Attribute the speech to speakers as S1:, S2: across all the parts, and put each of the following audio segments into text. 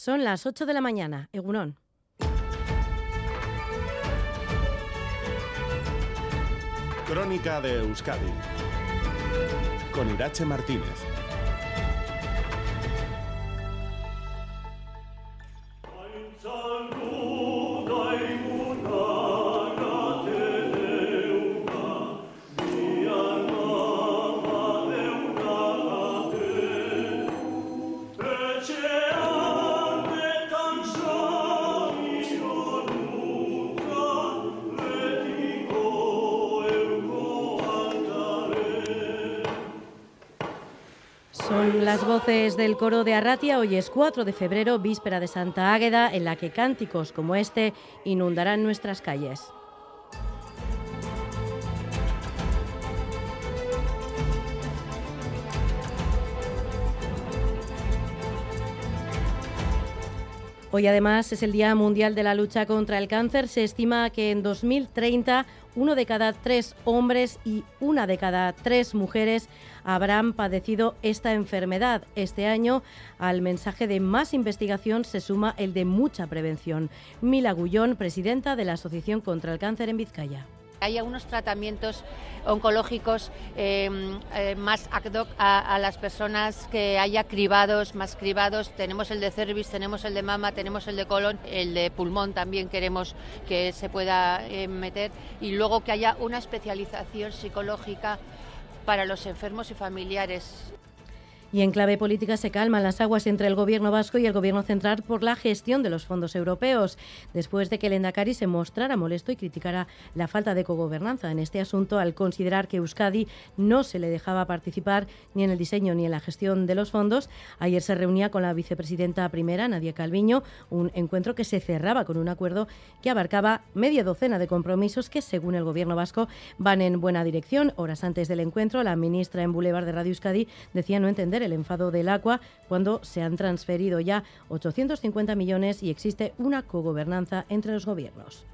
S1: Son las 8 de la mañana, Egunón.
S2: Crónica de Euskadi con Irache Martínez.
S1: Del coro de Arratia. Hoy es 4 de febrero, víspera de Santa Águeda, en la que cánticos como este inundarán nuestras calles. Hoy además es el Día Mundial de la Lucha contra el Cáncer. Se estima que en 2030 uno de cada tres hombres y una de cada tres mujeres habrán padecido esta enfermedad. Este año al mensaje de más investigación se suma el de mucha prevención. Mila Gullón, presidenta de la Asociación contra el Cáncer en Vizcaya.
S3: Hay algunos tratamientos oncológicos eh, eh, más ad hoc a, las personas que haya cribados, más cribados. Tenemos el de cervix, tenemos el de mama, tenemos el de colon, el de pulmón también queremos que se pueda eh, meter y luego que haya una especialización psicológica para los enfermos y familiares.
S1: Y en clave política se calman las aguas entre el Gobierno vasco y el Gobierno central por la gestión de los fondos europeos, después de que el Endacari se mostrara molesto y criticara la falta de cogobernanza en este asunto al considerar que Euskadi no se le dejaba participar ni en el diseño ni en la gestión de los fondos. Ayer se reunía con la vicepresidenta primera, Nadia Calviño, un encuentro que se cerraba con un acuerdo que abarcaba media docena de compromisos que, según el Gobierno vasco, van en buena dirección. Horas antes del encuentro, la ministra en Boulevard de Radio Euskadi decía no entender el enfado del agua cuando se han transferido ya 850 millones y existe una cogobernanza entre los gobiernos.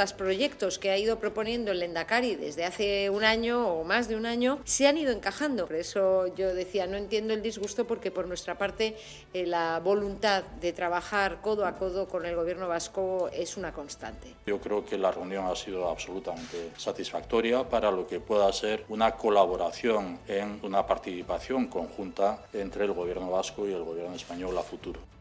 S4: Los proyectos que ha ido proponiendo el Endacari desde hace un año o más de un año se han ido encajando. Por eso yo decía, no entiendo el disgusto porque por nuestra parte eh, la voluntad de trabajar codo a codo con el gobierno vasco es una constante.
S5: Yo creo que la reunión ha sido absolutamente satisfactoria para lo que pueda ser una colaboración en una participación conjunta entre el gobierno vasco y el gobierno español a futuro.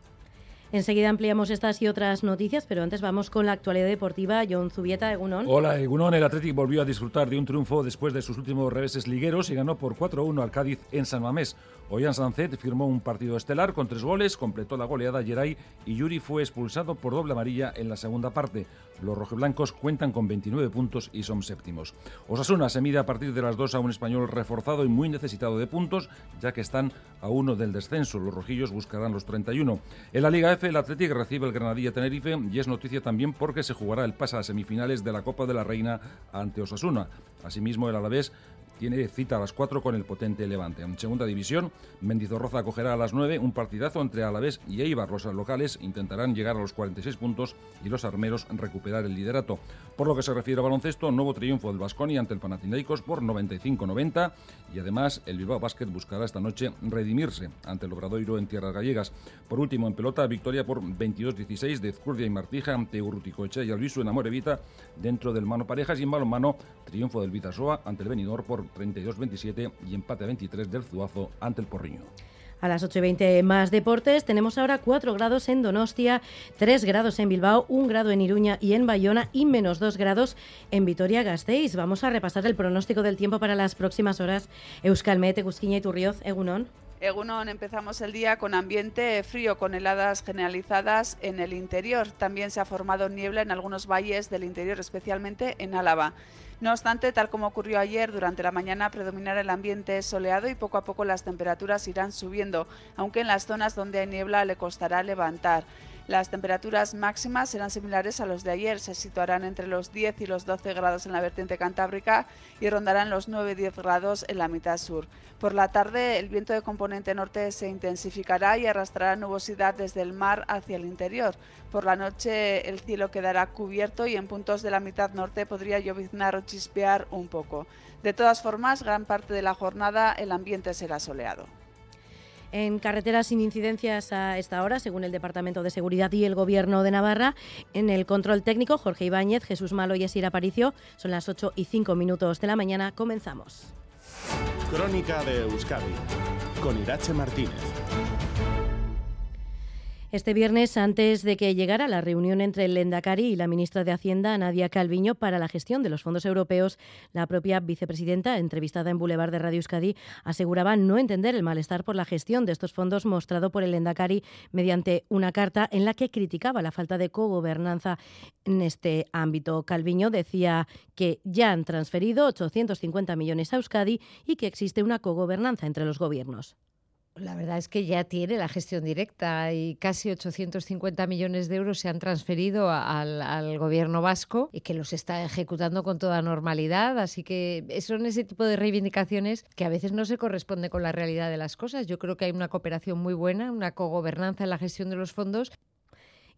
S1: Enseguida ampliamos estas y otras noticias, pero antes vamos con la actualidad deportiva. John Zubieta, Egunon.
S6: Hola, Egunon. El Athletic volvió a disfrutar de un triunfo después de sus últimos reveses ligueros y ganó por 4-1 al Cádiz en San Mamés. Ollán Sancet firmó un partido estelar con tres goles, completó la goleada Geray y Yuri fue expulsado por doble amarilla en la segunda parte. Los rojiblancos cuentan con 29 puntos y son séptimos. Osasuna se mide a partir de las dos a un español reforzado y muy necesitado de puntos, ya que están a uno del descenso. Los rojillos buscarán los 31. En la Liga F, el Athletic recibe el Granadilla Tenerife y es noticia también porque se jugará el pase a semifinales de la Copa de la Reina ante Osasuna. Asimismo, el Alavés tiene cita a las 4 con el potente Levante. En segunda división, Mendizorroza acogerá a las 9 un partidazo entre Alavés y Eibar. Los locales intentarán llegar a los 46 puntos y los armeros recuperar el liderato. Por lo que se refiere a baloncesto, nuevo triunfo del Vasconi ante el Panathinaikos por 95-90 y además el Bilbao Basket buscará esta noche redimirse ante el Obradoiro en tierras gallegas. Por último, en pelota, victoria por 22-16 de Zcurdia y Martija ante Urruticoechea y Albisu en Amorevita dentro del mano parejas y en balonmano triunfo del Vitasoa ante el Benidorm por 32-27 y empate a 23 del Zuazo ante el Porriño.
S1: A las 8.20 más deportes, tenemos ahora 4 grados en Donostia, 3 grados en Bilbao, 1 grado en Iruña y en Bayona y menos 2 grados en Vitoria-Gasteiz. Vamos a repasar el pronóstico del tiempo para las próximas horas. Euskalmet, Egusquiña y Turrioz, Egunon.
S7: Egunon, empezamos el día con ambiente frío, con heladas generalizadas en el interior. También se ha formado niebla en algunos valles del interior, especialmente en Álava. No obstante, tal como ocurrió ayer, durante la mañana predominará el ambiente soleado y poco a poco las temperaturas irán subiendo, aunque en las zonas donde hay niebla le costará levantar. Las temperaturas máximas serán similares a los de ayer, se situarán entre los 10 y los 12 grados en la vertiente cantábrica y rondarán los 9-10 grados en la mitad sur. Por la tarde, el viento de componente norte se intensificará y arrastrará nubosidad desde el mar hacia el interior. Por la noche, el cielo quedará cubierto y en puntos de la mitad norte podría lloviznar o chispear un poco. De todas formas, gran parte de la jornada el ambiente será soleado.
S1: En carreteras sin incidencias a esta hora, según el Departamento de Seguridad y el Gobierno de Navarra. En el control técnico, Jorge Ibáñez, Jesús Malo y Esir Aparicio. Son las 8 y 5 minutos de la mañana. Comenzamos.
S2: Crónica de Euskadi con Irache Martínez.
S1: Este viernes, antes de que llegara la reunión entre el Lendakari y la ministra de Hacienda, Nadia Calviño, para la gestión de los fondos europeos, la propia vicepresidenta, entrevistada en Boulevard de Radio Euskadi, aseguraba no entender el malestar por la gestión de estos fondos mostrado por el Lendakari mediante una carta en la que criticaba la falta de cogobernanza en este ámbito. Calviño decía que ya han transferido 850 millones a Euskadi y que existe una cogobernanza entre los gobiernos.
S8: La verdad es que ya tiene la gestión directa y casi 850 millones de euros se han transferido al, gobierno vasco y que los está ejecutando con toda normalidad. Así que son ese tipo de reivindicaciones que a veces no se corresponde con la realidad de las cosas. Yo creo que hay una cooperación muy buena, una cogobernanza en la gestión de los fondos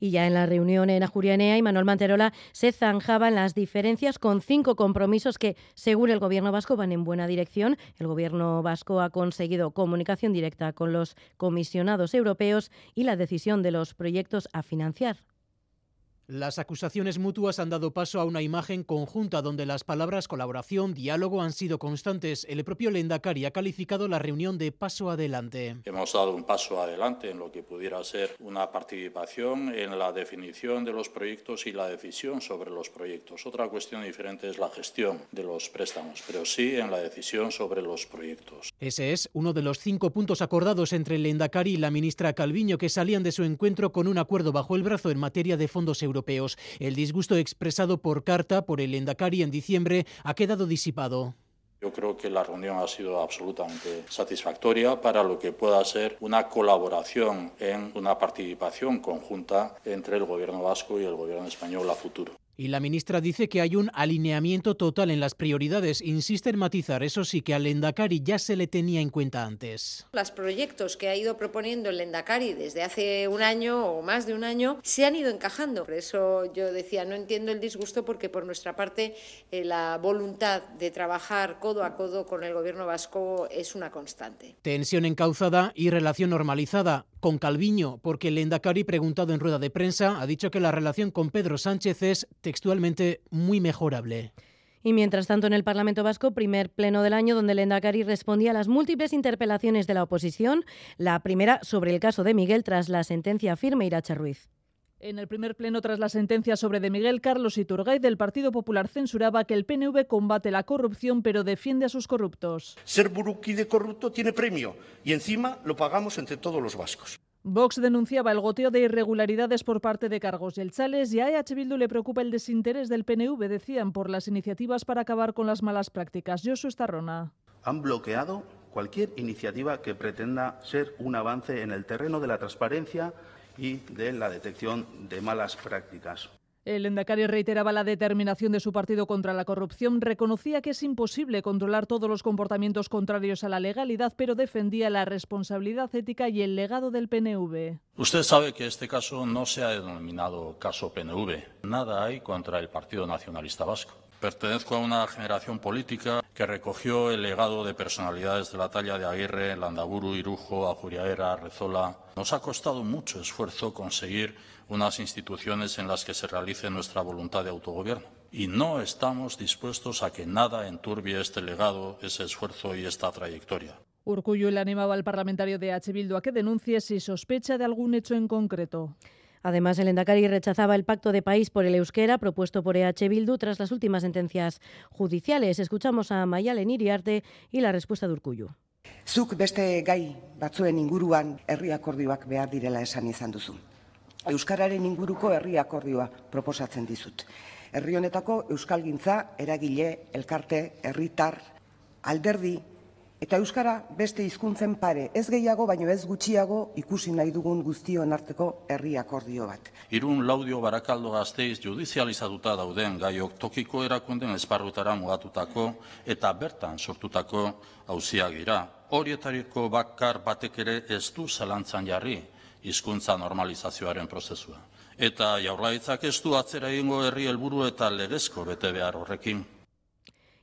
S1: y ya en la reunión en Ajurianea y Manuel Manterola se zanjaban las diferencias con cinco compromisos que, según el Gobierno vasco, van en buena dirección. El Gobierno vasco ha conseguido comunicación directa con los comisionados europeos y la decisión de los proyectos a financiar.
S9: Las acusaciones mutuas han dado paso a una imagen conjunta donde las palabras colaboración, diálogo han sido constantes. El propio Lendakari ha calificado la reunión de paso adelante.
S5: Hemos dado un paso adelante en lo que pudiera ser una participación en la definición de los proyectos y la decisión sobre los proyectos. Otra cuestión diferente es la gestión de los préstamos, pero sí en la decisión sobre los proyectos.
S9: Ese es uno de los cinco puntos acordados entre el Lendakari y la ministra Calviño que salían de su encuentro con un acuerdo bajo el brazo en materia de fondos europeos. El disgusto expresado por carta por el Endacari en diciembre ha quedado disipado.
S5: Yo creo que la reunión ha sido absolutamente satisfactoria para lo que pueda ser una colaboración en una participación conjunta entre el Gobierno vasco y el Gobierno español a futuro.
S9: Y la ministra dice que hay un alineamiento total en las prioridades. Insiste en matizar, eso sí, que al Endacari ya se le tenía en cuenta antes.
S4: Los proyectos que ha ido proponiendo el Endacari desde hace un año o más de un año se han ido encajando. Por eso yo decía, no entiendo el disgusto porque por nuestra parte eh, la voluntad de trabajar codo a codo con el gobierno vasco es una constante.
S9: Tensión encauzada y relación normalizada con Calviño, porque el Endacari, preguntado en rueda de prensa, ha dicho que la relación con Pedro Sánchez es textualmente muy mejorable.
S1: Y mientras tanto, en el Parlamento Vasco, primer pleno del año donde el Endacari respondía a las múltiples interpelaciones de la oposición, la primera sobre el caso de Miguel tras la sentencia firme Iracha Ruiz.
S10: En el primer pleno tras la sentencia sobre de Miguel, Carlos Iturgaiz del Partido Popular censuraba que el PNV combate la corrupción pero defiende a sus corruptos.
S11: Ser de corrupto tiene premio y encima lo pagamos entre todos los vascos.
S10: Vox denunciaba el goteo de irregularidades por parte de cargos el Chales y a EH Bildu le preocupa el desinterés del PNV, decían, por las iniciativas para acabar con las malas prácticas. Josu Estarrona.
S12: Han bloqueado cualquier iniciativa que pretenda ser un avance en el terreno de la transparencia y de la detección de malas prácticas.
S10: El Endacari reiteraba la determinación de su partido contra la corrupción, reconocía que es imposible controlar todos los comportamientos contrarios a la legalidad, pero defendía la responsabilidad ética y el legado del PNV.
S5: Usted sabe que este caso no se ha denominado caso PNV. Nada hay contra el Partido Nacionalista Vasco. Pertenezco a una generación política que recogió el legado de personalidades de la talla de Aguirre, Landaburu, Irujo, Ajuriaera, Rezola. Nos ha costado mucho esfuerzo conseguir unas instituciones en las que se realice nuestra voluntad de autogobierno. Y no estamos dispuestos a que nada enturbie este legado, ese esfuerzo y esta trayectoria.
S10: Urcullo le animaba al parlamentario de H. Bildu a que denuncie si sospecha de algún hecho en concreto.
S1: Además, el Endacari rechazaba el pacto de país por el euskera propuesto por EH Bildu tras las últimas sentencias judiciales. Escuchamos a Mayalen Iriarte y la respuesta de Urcullu.
S13: Zuk beste gai batzuen inguruan herri akordioak behar direla esan izan duzu. Euskararen inguruko herri akordioa proposatzen dizut. Herri honetako euskalgintza, eragile, elkarte, herritar, alderdi eta euskara beste hizkuntzen pare, ez gehiago baino ez gutxiago ikusi nahi dugun guztion arteko herri akordio bat.
S5: Irun Laudio Barakaldo Gasteiz judizializatuta dauden gaiok tokiko erakunden esparrutara mugatutako eta bertan sortutako auziak dira. Horietariko bakar batek ere ez du zalantzan jarri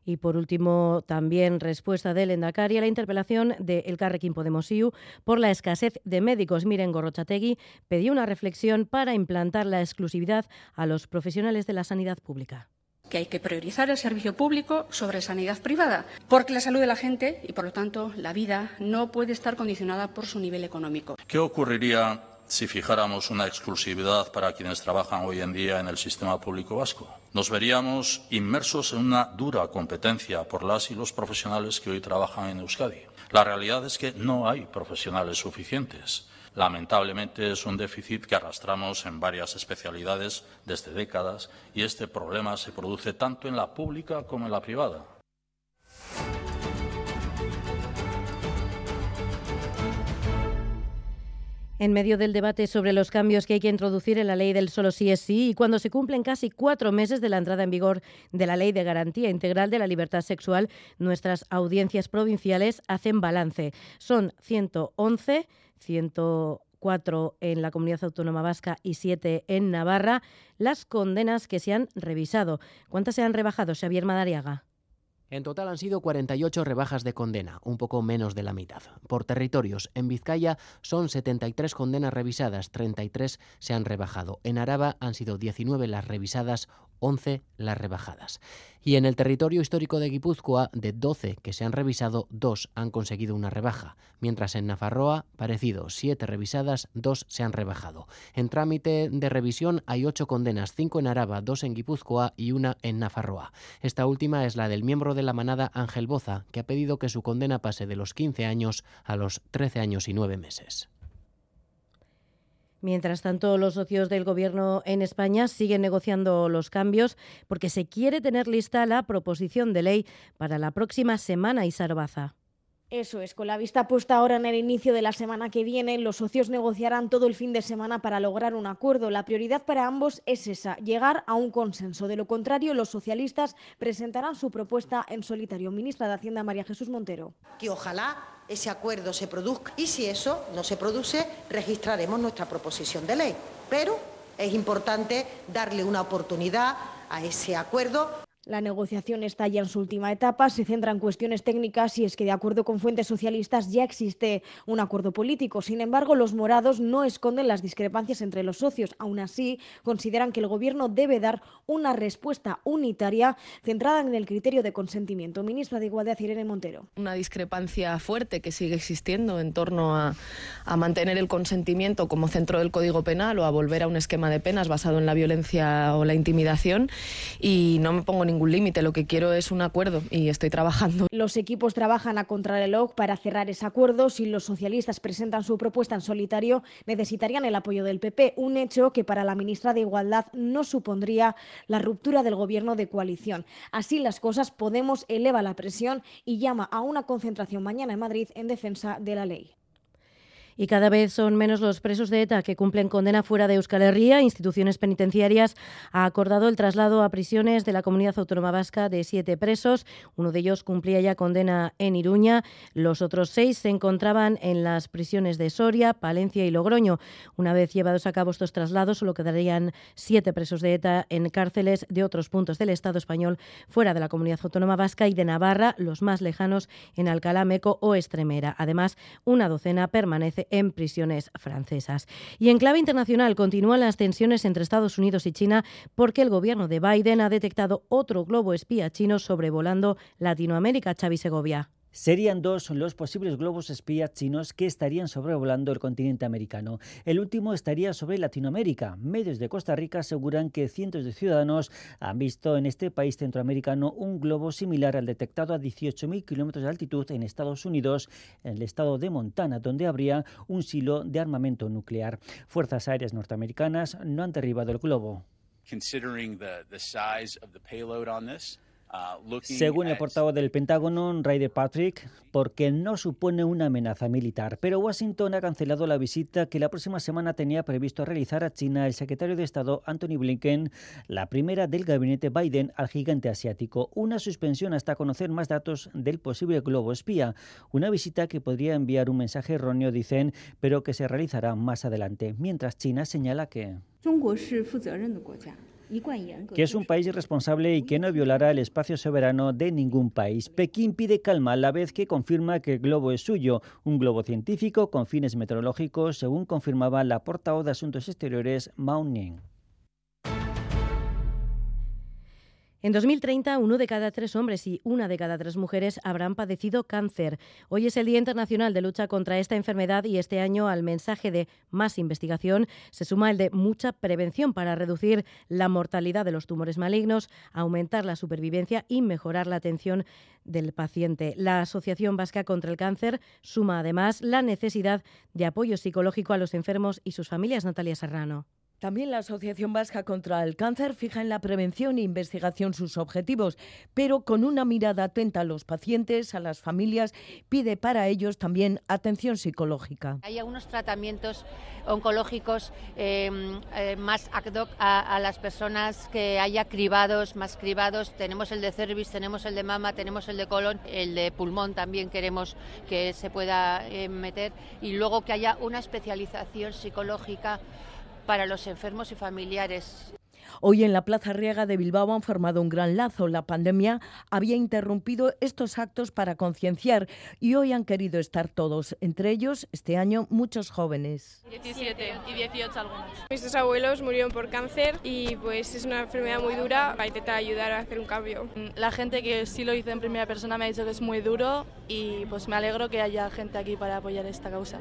S1: Y por último, también respuesta del Endacari a la interpelación de El Carrequín Podemos IU por la escasez de médicos. Miren, Gorrochategui pidió una reflexión para implantar la exclusividad a los profesionales de la sanidad pública
S14: que hay que priorizar el servicio público sobre sanidad privada, porque la salud de la gente y, por lo tanto, la vida no puede estar condicionada por su nivel económico.
S5: ¿Qué ocurriría si fijáramos una exclusividad para quienes trabajan hoy en día en el sistema público vasco? Nos veríamos inmersos en una dura competencia por las y los profesionales que hoy trabajan en Euskadi. La realidad es que no hay profesionales suficientes. Lamentablemente es un déficit que arrastramos en varias especialidades desde décadas y este problema se produce tanto en la pública como en la privada.
S1: En medio del debate sobre los cambios que hay que introducir en la ley del solo sí es sí y cuando se cumplen casi cuatro meses de la entrada en vigor de la ley de garantía integral de la libertad sexual, nuestras audiencias provinciales hacen balance. Son 111, 104 en la comunidad autónoma vasca y 7 en Navarra, las condenas que se han revisado. ¿Cuántas se han rebajado, Xavier Madariaga?
S15: En total han sido 48 rebajas de condena, un poco menos de la mitad. Por territorios, en Vizcaya son 73 condenas revisadas, 33 se han rebajado. En Araba han sido 19 las revisadas, 11 las rebajadas. Y en el territorio histórico de Guipúzcoa, de 12 que se han revisado, 2 han conseguido una rebaja, mientras en Nafarroa, parecido, 7 revisadas, 2 se han rebajado. En trámite de revisión hay 8 condenas, 5 en Araba, 2 en Guipúzcoa y una en Nafarroa. Esta última es la del miembro de la manada Ángel Boza, que ha pedido que su condena pase de los 15 años a los 13 años y 9 meses.
S1: Mientras tanto, los socios del Gobierno en España siguen negociando los cambios porque se quiere tener lista la proposición de ley para la próxima semana, y Sarbaza.
S16: Eso es, con la vista puesta ahora en el inicio de la semana que viene, los socios negociarán todo el fin de semana para lograr un acuerdo. La prioridad para ambos es esa, llegar a un consenso. De lo contrario, los socialistas presentarán su propuesta en solitario. Ministra de Hacienda María Jesús Montero.
S17: Que ojalá ese acuerdo se produzca y si eso no se produce, registraremos nuestra proposición de ley. Pero es importante darle una oportunidad a ese acuerdo
S16: la negociación está ya en su última etapa, se centra en cuestiones técnicas y es que, de acuerdo con fuentes socialistas, ya existe un acuerdo político. Sin embargo, los morados no esconden las discrepancias entre los socios. Aún así, consideran que el Gobierno debe dar una respuesta unitaria centrada en el criterio de consentimiento. Ministra de Igualdad, Irene Montero.
S18: Una discrepancia fuerte que sigue existiendo en torno a, a mantener el consentimiento como centro del Código Penal o a volver a un esquema de penas basado en la violencia o la intimidación. Y no me pongo ningún ningún límite, lo que quiero es un acuerdo y estoy trabajando.
S16: Los equipos trabajan a contrarreloj para cerrar ese acuerdo. Si los socialistas presentan su propuesta en solitario, necesitarían el apoyo del PP, un hecho que para la ministra de Igualdad no supondría la ruptura del gobierno de coalición. Así las cosas, Podemos eleva la presión y llama a una concentración mañana en Madrid en defensa de la ley
S1: y cada vez son menos los presos de ETA que cumplen condena fuera de Euskal Herria. Instituciones penitenciarias ha acordado el traslado a prisiones de la Comunidad Autónoma Vasca de siete presos. Uno de ellos cumplía ya condena en Iruña. Los otros seis se encontraban en las prisiones de Soria, Palencia y Logroño. Una vez llevados a cabo estos traslados, solo quedarían siete presos de ETA en cárceles de otros puntos del Estado español fuera de la Comunidad Autónoma Vasca y de Navarra, los más lejanos en Alcalá, Meco o Estremera. Además, una docena permanece en prisiones francesas. Y en clave internacional continúan las tensiones entre Estados Unidos y China porque el gobierno de Biden ha detectado otro globo espía chino sobrevolando Latinoamérica, Xavi Segovia.
S19: Serían dos los posibles globos espías chinos que estarían sobrevolando el continente americano. El último estaría sobre Latinoamérica. Medios de Costa Rica aseguran que cientos de ciudadanos han visto en este país centroamericano un globo similar al detectado a 18.000 kilómetros de altitud en Estados Unidos, en el estado de Montana, donde habría un silo de armamento nuclear. Fuerzas aéreas norteamericanas no han derribado el globo. Según el portavoz del Pentágono, Ryder Patrick, porque no supone una amenaza militar. Pero Washington ha cancelado la visita que la próxima semana tenía previsto realizar a China el secretario de Estado Anthony Blinken, la primera del gabinete Biden al gigante asiático. Una suspensión hasta conocer más datos del posible globo espía. Una visita que podría enviar un mensaje erróneo, dicen, pero que se realizará más adelante. Mientras China señala que. Que es un país irresponsable y que no violará el espacio soberano de ningún país. Pekín pide calma a la vez que confirma que el globo es suyo, un globo científico con fines meteorológicos, según confirmaba la portavoz de Asuntos Exteriores Mao Ning.
S1: En 2030, uno de cada tres hombres y una de cada tres mujeres habrán padecido cáncer. Hoy es el Día Internacional de Lucha contra esta enfermedad y este año al mensaje de más investigación se suma el de mucha prevención para reducir la mortalidad de los tumores malignos, aumentar la supervivencia y mejorar la atención del paciente. La Asociación Vasca contra el Cáncer suma además la necesidad de apoyo psicológico a los enfermos y sus familias. Natalia Serrano.
S20: También la Asociación Vasca contra el Cáncer fija en la prevención e investigación sus objetivos, pero con una mirada atenta a los pacientes, a las familias, pide para ellos también atención psicológica.
S3: Hay algunos tratamientos oncológicos eh, eh, más ad hoc a, a, las personas que haya cribados, más cribados. Tenemos el de cervix, tenemos el de mama, tenemos el de colon, el de pulmón también queremos que se pueda eh, meter y luego que haya una especialización psicológica para los enfermos y familiares.
S20: Hoy en la Plaza Riega de Bilbao han formado un gran lazo. La pandemia había interrumpido estos actos para concienciar y hoy han querido estar todos, entre ellos este año muchos jóvenes.
S21: 17 y 18 algunos. Mis dos abuelos murieron por cáncer y pues es una enfermedad muy dura para intentar ayudar a hacer un cambio.
S22: La gente que sí lo hizo en primera persona me ha dicho que es muy duro y pues me alegro que haya gente aquí para apoyar esta causa.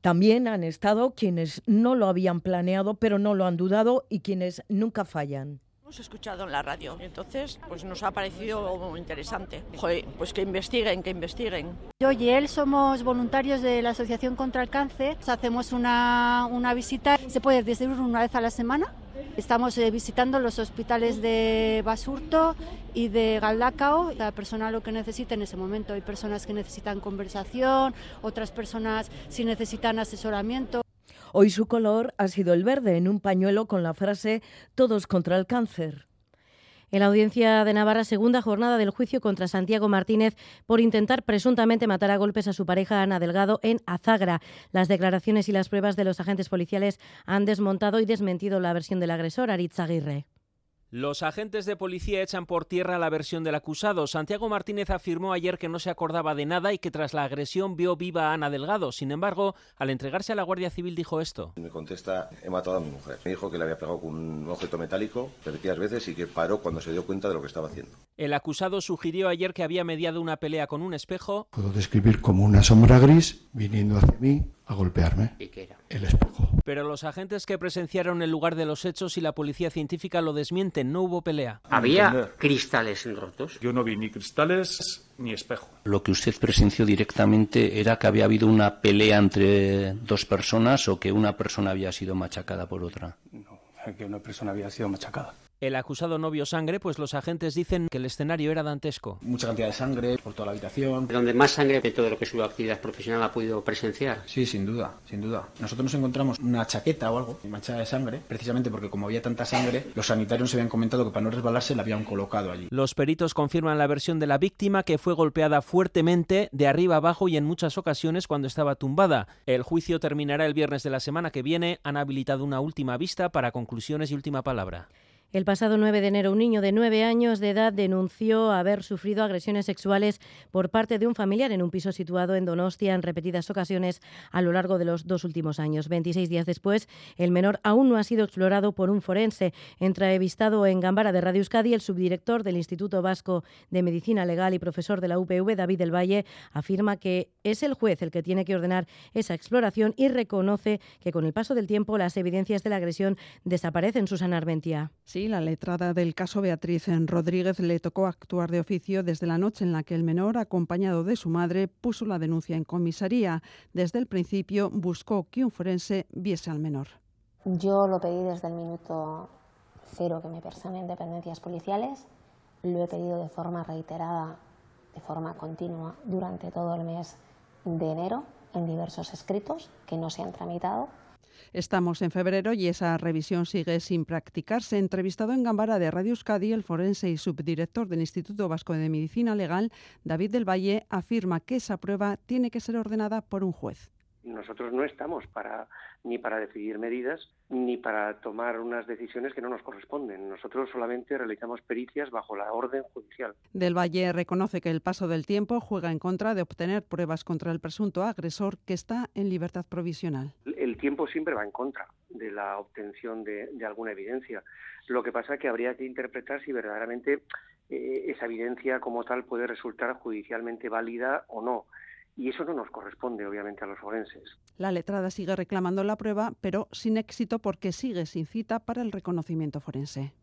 S20: También han estado quienes no lo habían planeado, pero no lo han dudado y quienes nunca fallan.
S23: Hemos escuchado en la radio, entonces pues nos ha parecido interesante. Joder, pues que investiguen, que investiguen.
S24: Yo y él somos voluntarios de la Asociación contra el Cáncer. Hacemos una, una visita, se puede desde una vez a la semana. Estamos eh, visitando los hospitales de Basurto y de Galdacao. La persona lo que necesita en ese momento. Hay personas que necesitan conversación, otras personas si necesitan asesoramiento.
S20: Hoy su color ha sido el verde en un pañuelo con la frase Todos contra el cáncer.
S1: En la audiencia de Navarra, segunda jornada del juicio contra Santiago Martínez por intentar presuntamente matar a golpes a su pareja Ana Delgado en Azagra. Las declaraciones y las pruebas de los agentes policiales han desmontado y desmentido la versión del agresor, Aritz Aguirre.
S25: Los agentes de policía echan por tierra la versión del acusado. Santiago Martínez afirmó ayer que no se acordaba de nada y que tras la agresión vio viva a Ana Delgado. Sin embargo, al entregarse a la Guardia Civil dijo esto.
S26: Me contesta, he matado a mi mujer. Me dijo que le había pegado con un objeto metálico repetidas veces y que paró cuando se dio cuenta de lo que estaba haciendo.
S25: El acusado sugirió ayer que había mediado una pelea con un espejo.
S27: Puedo describir como una sombra gris viniendo hacia mí a golpearme.
S25: ¿Y qué era?
S27: El espejo.
S25: Pero los agentes que presenciaron el lugar de los hechos y la policía científica lo desmienten, no hubo pelea.
S28: ¿Había cristales rotos?
S29: Yo no vi ni cristales ni espejo.
S28: Lo que usted presenció directamente era que había habido una pelea entre dos personas o que una persona había sido machacada por otra.
S29: No, que una persona había sido machacada.
S25: El acusado no vio sangre, pues los agentes dicen que el escenario era dantesco.
S29: Mucha cantidad de sangre por toda la habitación.
S28: ¿Donde más sangre de todo lo que su actividad profesional ha podido presenciar?
S29: Sí, sin duda, sin duda. Nosotros nos encontramos una chaqueta o algo manchada de sangre, precisamente porque como había tanta sangre, los sanitarios se habían comentado que para no resbalarse la habían colocado allí.
S25: Los peritos confirman la versión de la víctima que fue golpeada fuertemente de arriba abajo y en muchas ocasiones cuando estaba tumbada. El juicio terminará el viernes de la semana que viene. Han habilitado una última vista para conclusiones y última palabra.
S1: El pasado 9 de enero, un niño de 9 años de edad denunció haber sufrido agresiones sexuales por parte de un familiar en un piso situado en Donostia en repetidas ocasiones a lo largo de los dos últimos años. 26 días después, el menor aún no ha sido explorado por un forense. Entrevistado en Gambara de Radio Euskadi, el subdirector del Instituto Vasco de Medicina Legal y profesor de la UPV, David del Valle, afirma que es el juez el que tiene que ordenar esa exploración y reconoce que con el paso del tiempo las evidencias de la agresión desaparecen. Susana Armentia.
S30: Sí, la letrada del caso Beatriz en Rodríguez le tocó actuar de oficio desde la noche en la que el menor, acompañado de su madre, puso la denuncia en comisaría. Desde el principio buscó que un forense viese al menor.
S31: Yo lo pedí desde el minuto cero que me personen dependencias policiales. Lo he pedido de forma reiterada, de forma continua, durante todo el mes de enero en diversos escritos que no se han tramitado.
S30: Estamos en febrero y esa revisión sigue sin practicarse. Entrevistado en Gambara de Radio Euskadi, el forense y subdirector del Instituto Vasco de Medicina Legal, David del Valle, afirma que esa prueba tiene que ser ordenada por un juez.
S32: Nosotros no estamos para ni para decidir medidas ni para tomar unas decisiones que no nos corresponden. Nosotros solamente realizamos pericias bajo la orden judicial.
S33: Del Valle reconoce que el paso del tiempo juega en contra de obtener pruebas contra el presunto agresor que está en libertad provisional.
S32: El tiempo siempre va en contra de la obtención de, alguna evidencia. Lo que pasa es que habría que interpretar si verdaderamente eh, esa evidencia como tal puede resultar judicialmente válida o no y eso no nos corresponde, obviamente, a los forenses.
S33: La letrada sigue reclamando la prueba, pero sin éxito porque sigue sin cita para el reconocimiento forense.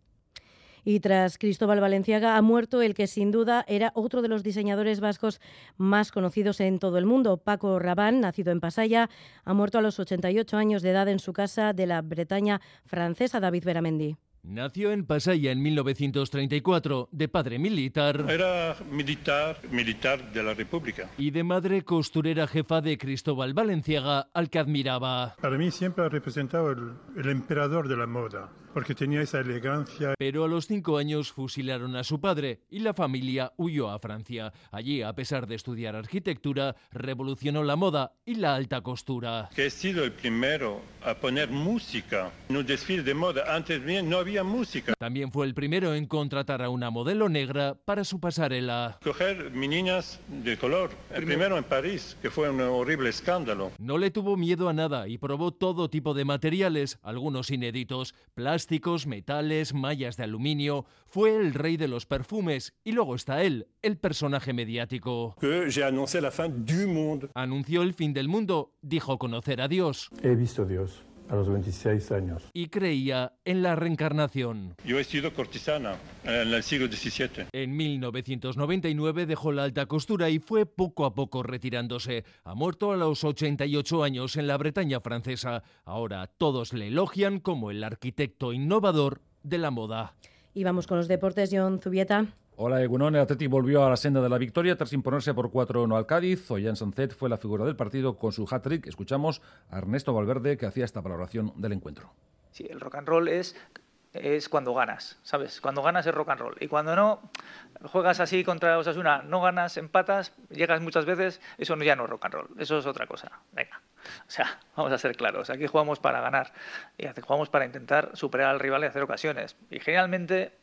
S1: Y tras Cristóbal Valenciaga ha muerto el que sin duda era otro de los diseñadores vascos más conocidos en todo el mundo. Paco Rabán, nacido en Pasaya, ha muerto a los 88 años de edad en su casa de la Bretaña francesa, David Beramendi.
S34: Nació en Pasaya en 1934, de padre militar.
S35: Era militar, militar de la República.
S34: Y de madre costurera jefa de Cristóbal Valenciaga, al que admiraba.
S35: Para mí siempre ha representado el emperador de la moda porque tenía esa elegancia.
S34: Pero a los cinco años fusilaron a su padre y la familia huyó a Francia. Allí, a pesar de estudiar arquitectura, revolucionó la moda y la alta costura.
S35: Que he sido el primero a poner música en un desfile de moda. Antes bien no había música.
S34: También fue el primero en contratar a una modelo negra para su pasarela.
S35: Coger niñas de color. El primero en París, que fue un horrible escándalo.
S34: No le tuvo miedo a nada y probó todo tipo de materiales, algunos inéditos, plásticos plásticos, metales, mallas de aluminio. Fue el rey de los perfumes y luego está él, el personaje mediático.
S35: Que la fin du monde.
S34: Anunció el fin del mundo, dijo conocer a Dios.
S35: He visto a Dios a los 26 años.
S34: Y creía en la reencarnación.
S35: Yo he sido cortesana en el siglo XVII.
S34: En 1999 dejó la alta costura y fue poco a poco retirándose. Ha muerto a los 88 años en la Bretaña francesa. Ahora todos le elogian como el arquitecto innovador de la moda.
S1: Y vamos con los deportes, John Zubieta.
S6: Hola, Egunon. El Atleti volvió a la senda de la victoria tras imponerse por 4-1 al Cádiz. Ollán Sanzet fue la figura del partido con su hat-trick. Escuchamos a Ernesto Valverde que hacía esta valoración del encuentro.
S36: Sí, el rock and roll es, es cuando ganas, ¿sabes? Cuando ganas es rock and roll. Y cuando no, juegas así contra Osasuna, no ganas, empatas, llegas muchas veces, eso ya no es rock and roll, eso es otra cosa. Venga, o sea, vamos a ser claros, aquí jugamos para ganar y jugamos para intentar superar al rival y hacer ocasiones. Y generalmente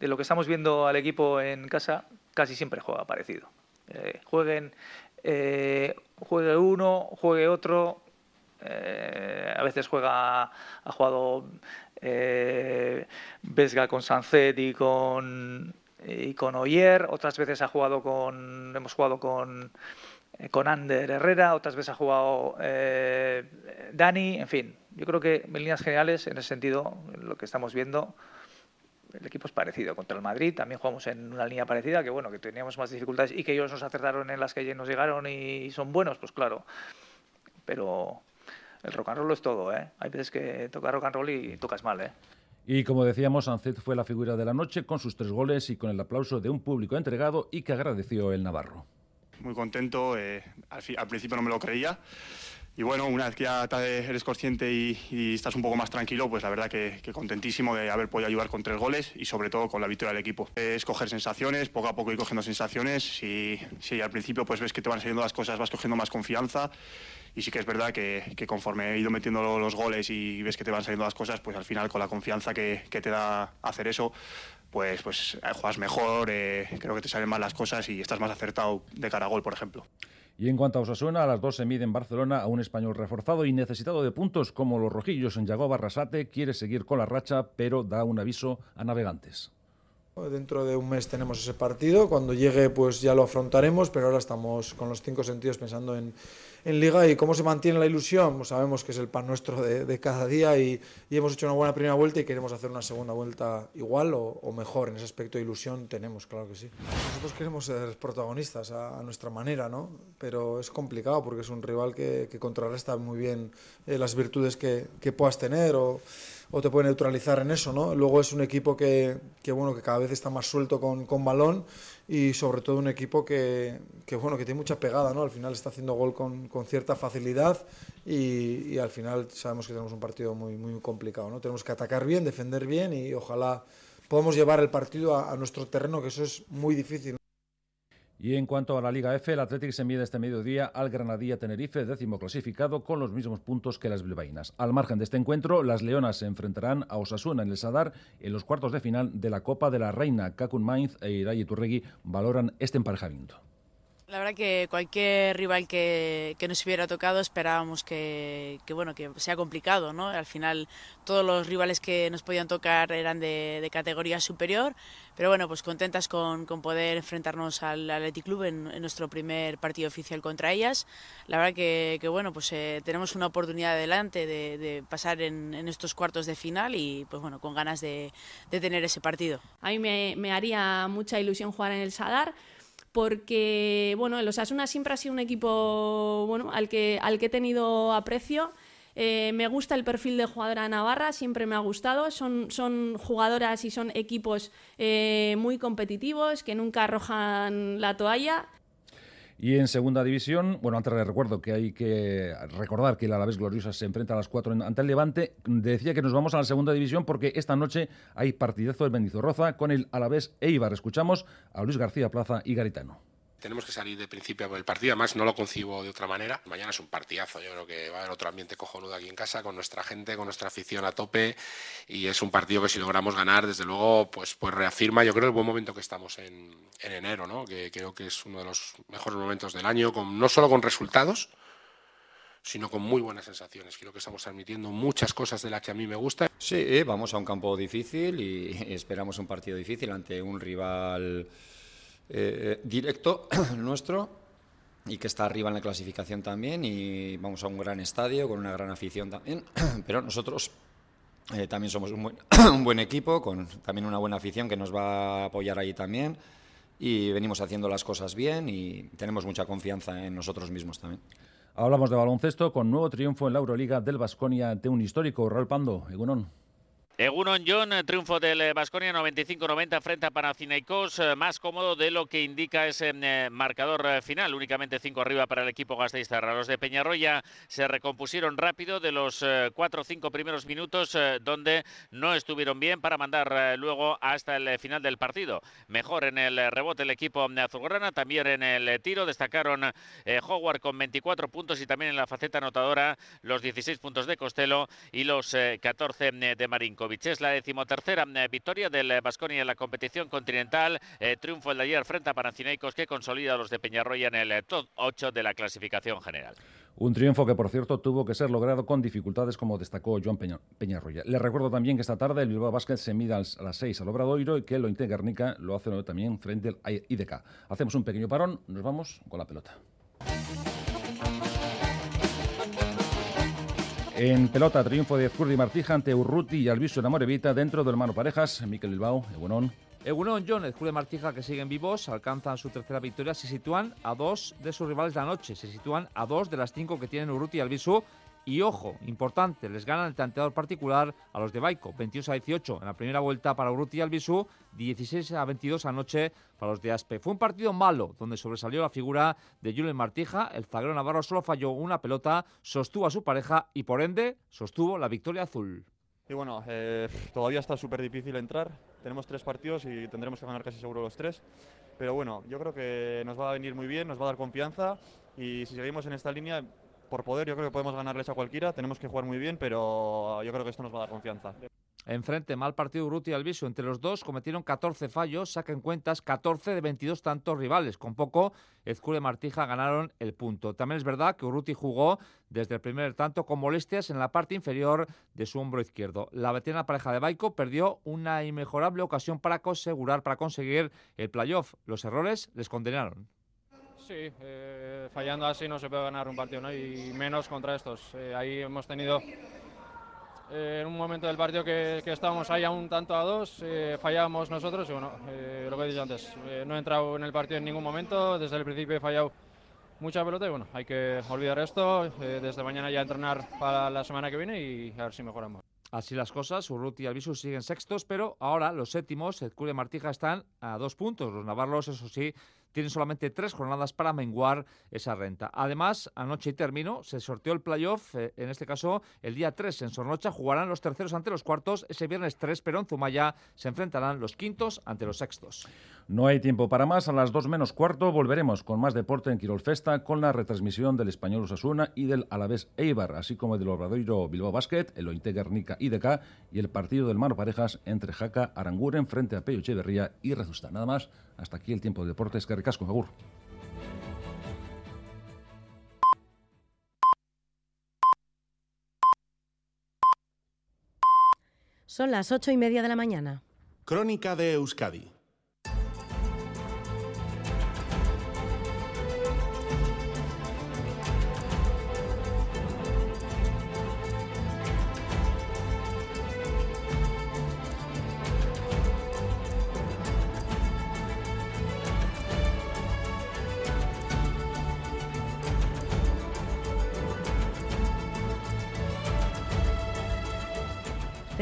S36: de lo que estamos viendo al equipo en casa, casi siempre juega parecido. Eh, jueguen, eh, juegue uno, juegue otro. Eh, a veces juega, ha jugado Vesga con Sancet y con y con Oyer, otras veces ha jugado con, hemos jugado con con Ander Herrera, otras veces ha jugado Dani, en fin, yo creo que en líneas generales, en ese sentido, lo que estamos viendo, el equipo es parecido. Contra el Madrid también jugamos en una línea parecida, que bueno, que teníamos más dificultades y que ellos nos acertaron en las que nos llegaron y son buenos, pues claro. Pero el rock and roll es todo, ¿eh? Hay veces que toca rock and roll y tocas mal, ¿eh?
S6: Y como decíamos, Ancet fue la figura de la noche con sus tres goles y con el aplauso de un público entregado y que agradeció el Navarro.
S37: Muy contento, eh, al principio no me lo creía y bueno, una vez que ya eres consciente y, estás un poco más tranquilo, pues la verdad que, contentísimo de haber podido ayudar con tres goles y sobre todo con la victoria del equipo. Es coger sensaciones, poco a poco ir cogiendo sensaciones. Si, si al principio pues ves que te van saliendo las cosas, vas cogiendo más confianza. Y sí que es verdad que, conforme he ido metiendo los goles y ves que te van saliendo las cosas, pues al final con la confianza que, te da hacer eso, pues, pues eh, juegas mejor, eh, creo que te salen más las cosas y estás más acertado de cara a gol, por ejemplo.
S6: Y en cuanto a Osasuna, a las dos se mide en Barcelona a un español reforzado y necesitado de puntos como los rojillos en Yago Barrasate. Quiere seguir con la racha, pero da un aviso a navegantes.
S38: Dentro de un mes tenemos ese partido, cuando llegue pues ya lo afrontaremos, pero ahora estamos con los cinco sentidos pensando en, en Liga y cómo se mantiene la ilusión, pues sabemos que es el pan nuestro de, cada día y, hemos hecho una buena primera vuelta y queremos hacer una segunda vuelta igual o, mejor, en ese aspecto de ilusión tenemos, claro que sí. Nosotros queremos ser protagonistas a, nuestra manera, ¿no? pero es complicado porque es un rival que, que contrarresta muy bien eh, las virtudes que, que puedas tener o o te puede neutralizar en eso, ¿no? Luego es un equipo que, que bueno, que cada vez está más suelto con balón y sobre todo un equipo que, que, bueno, que tiene mucha pegada, ¿no? Al final está haciendo gol con, con cierta facilidad y, al final sabemos que tenemos un partido muy, muy complicado, ¿no? Tenemos que atacar bien, defender bien y ojalá podamos llevar el partido a, a nuestro terreno, que eso es muy difícil.
S6: Y en cuanto a la Liga F, el Athletic se mide este mediodía al Granadilla Tenerife, décimo clasificado, con los mismos puntos que las bilbaínas. Al margen de este encuentro, las Leonas se enfrentarán a Osasuna en el Sadar en los cuartos de final de la Copa de la Reina. Kakun Mainz e Irai Turregui valoran este emparejamiento.
S36: La verdad que cualquier rival que, que nos hubiera tocado esperábamos que, que, bueno que sea complicado, ¿no? Al final todos los rivales que nos podían tocar eran de, de categoría superior, pero bueno, pues contentas con, con poder enfrentarnos al Athletic Club en, en, nuestro primer partido oficial contra ellas. La verdad que, que bueno, pues eh, tenemos una oportunidad adelante de, de pasar en, en, estos cuartos de final y pues bueno, con ganas de, de tener ese partido.
S39: A mí me, me haría mucha ilusión jugar en el Sadar porque bueno, el Osasuna siempre ha sido un equipo bueno, al, que, al que he tenido aprecio. Eh, me gusta el perfil de jugadora navarra, siempre me ha gustado. Son, son jugadoras y son equipos eh, muy competitivos que nunca arrojan la toalla.
S6: Y en segunda división, bueno, antes les recuerdo que hay que recordar que el Alavés Gloriosa se enfrenta a las cuatro ante el Levante. Decía que nos vamos a la segunda división porque esta noche hay partidazo del Bendizorroza con el Alavés Eibar. Escuchamos a Luis García Plaza y Garitano
S40: tenemos que salir de principio por el partido, además no lo concibo de otra manera. Mañana es un partidazo, yo creo que va a haber otro ambiente cojonudo aquí en casa, con nuestra gente, con nuestra afición a tope, y es un partido que si logramos ganar, desde luego, pues, pues reafirma, yo creo, el buen momento que estamos en, en enero, ¿no? que creo que es uno de los mejores momentos del año, con, no solo con resultados, sino con muy buenas sensaciones. Creo que estamos transmitiendo muchas cosas de las que a mí me gusta.
S28: Sí, vamos a un campo difícil y esperamos un partido difícil ante un rival eh, directo nuestro y que está arriba en la clasificación también y vamos a un gran estadio con una gran afición también, pero nosotros eh, también somos un buen, un buen, equipo con también una buena afición que nos va a apoyar ahí también y venimos haciendo las cosas bien y tenemos mucha confianza en nosotros mismos también.
S6: Hablamos de baloncesto con nuevo triunfo en la Euroliga del Vasconia ante un histórico Raúl Pando, Egunon.
S41: Egunon John, triunfo del Vasconia 95-90 frente a Panathinaikos, eh, más cómodo de lo que indica ese eh, marcador eh, final, únicamente cinco arriba para el equipo gasteizta. Los de Peñarroya se recompusieron rápido de los cuatro o cinco primeros minutos donde no estuvieron bien para mandar luego hasta el final del partido. Mejor en el rebote el equipo azulgrana, también en el tiro destacaron Howard con 24 puntos y también en la faceta anotadora los 16 puntos de Costello y los 14 de Marinko. Es la decimotercera eh, victoria del Vasconia eh, en la competición continental. Eh, triunfo el de ayer frente a Panathinaikos que consolida a los de Peñarroya en el top 8 de la clasificación general.
S6: Un triunfo que, por cierto, tuvo que ser logrado con dificultades, como destacó Joan Peña, Peñarroya. Le recuerdo también que esta tarde el Bilbao Basket se mide a las 6 al Obradoiro y que lo Guernica lo hace también frente al IDK. Hacemos un pequeño parón, nos vamos con la pelota. En pelota, triunfo de Zurdi Martija ante Urruti y Alviso Morevita dentro del mano parejas. Miquel Bilbao, Egunon.
S42: Egunon, el de Martija que siguen vivos, alcanzan su tercera victoria, se sitúan a dos de sus rivales de la noche, se sitúan a dos de las cinco que tienen Urruti y Alviso y ojo, importante, les ganan el tanteador particular a los de Baico, 22 a 18 en la primera vuelta para Urruti y Albisu, 16 a 22 anoche para los de Aspe. Fue un partido malo, donde sobresalió la figura de Julen Martija. El zaguero navarro solo falló una pelota, sostuvo a su pareja y por ende sostuvo la victoria azul.
S43: Y bueno, eh, todavía está súper difícil entrar. Tenemos tres partidos y tendremos que ganar casi seguro los tres. Pero bueno, yo creo que nos va a venir muy bien, nos va a dar confianza y si seguimos en esta línea por poder yo creo que podemos ganarles a cualquiera, tenemos que jugar muy bien, pero yo creo que esto nos va a dar confianza.
S42: Enfrente, mal partido Urruti y Alviso. Entre los dos cometieron 14 fallos, saquen cuentas 14 de 22 tantos rivales. Con poco, Ezcure y Martija ganaron el punto. También es verdad que Urruti jugó desde el primer tanto con molestias en la parte inferior de su hombro izquierdo. La veterana pareja de Baico perdió una inmejorable ocasión para asegurar, para conseguir el playoff. Los errores les condenaron.
S43: Sí, eh, fallando así no se puede ganar un partido. Y menos contra estos. Eh, ahí hemos tenido eh, en un momento del partido que, que, estábamos ahí a un tanto a dos, fallábamos nosotros y bueno, lo que he dicho antes, no he entrado en el partido en ningún momento, desde el principio he fallado mucha pelota y bueno, hay que olvidar esto, desde mañana ya entrenar para la semana que viene y a ver si mejoramos.
S42: Así las cosas, Urruti y Albisu siguen sextos, pero ahora los séptimos, y Martija, están a dos puntos. Los navarros, eso sí, tienen solamente tres jornadas para menguar esa renta. Además, anoche y termino, se sorteó el playoff, eh, en este caso el día 3 en Sornocha, jugarán los terceros ante los cuartos, ese viernes 3, pero en Zumaya se enfrentarán los quintos ante los sextos.
S6: No hay tiempo para más, a las 2 menos cuarto volveremos con más deporte en Quirol Festa con la retransmisión del Español Osasuna y del Alavés Eibar, así como del Obradoiro Bilbao Basket, el Ointe Guernica IDK y el partido del Mano Parejas entre Jaca Aranguren frente a Peyo Echeverría y Rezusta. Nada más, hasta aquí el tiempo de deportes. Que ricasco, Agur.
S1: Son las ocho y media de la mañana.
S2: Crónica de Euskadi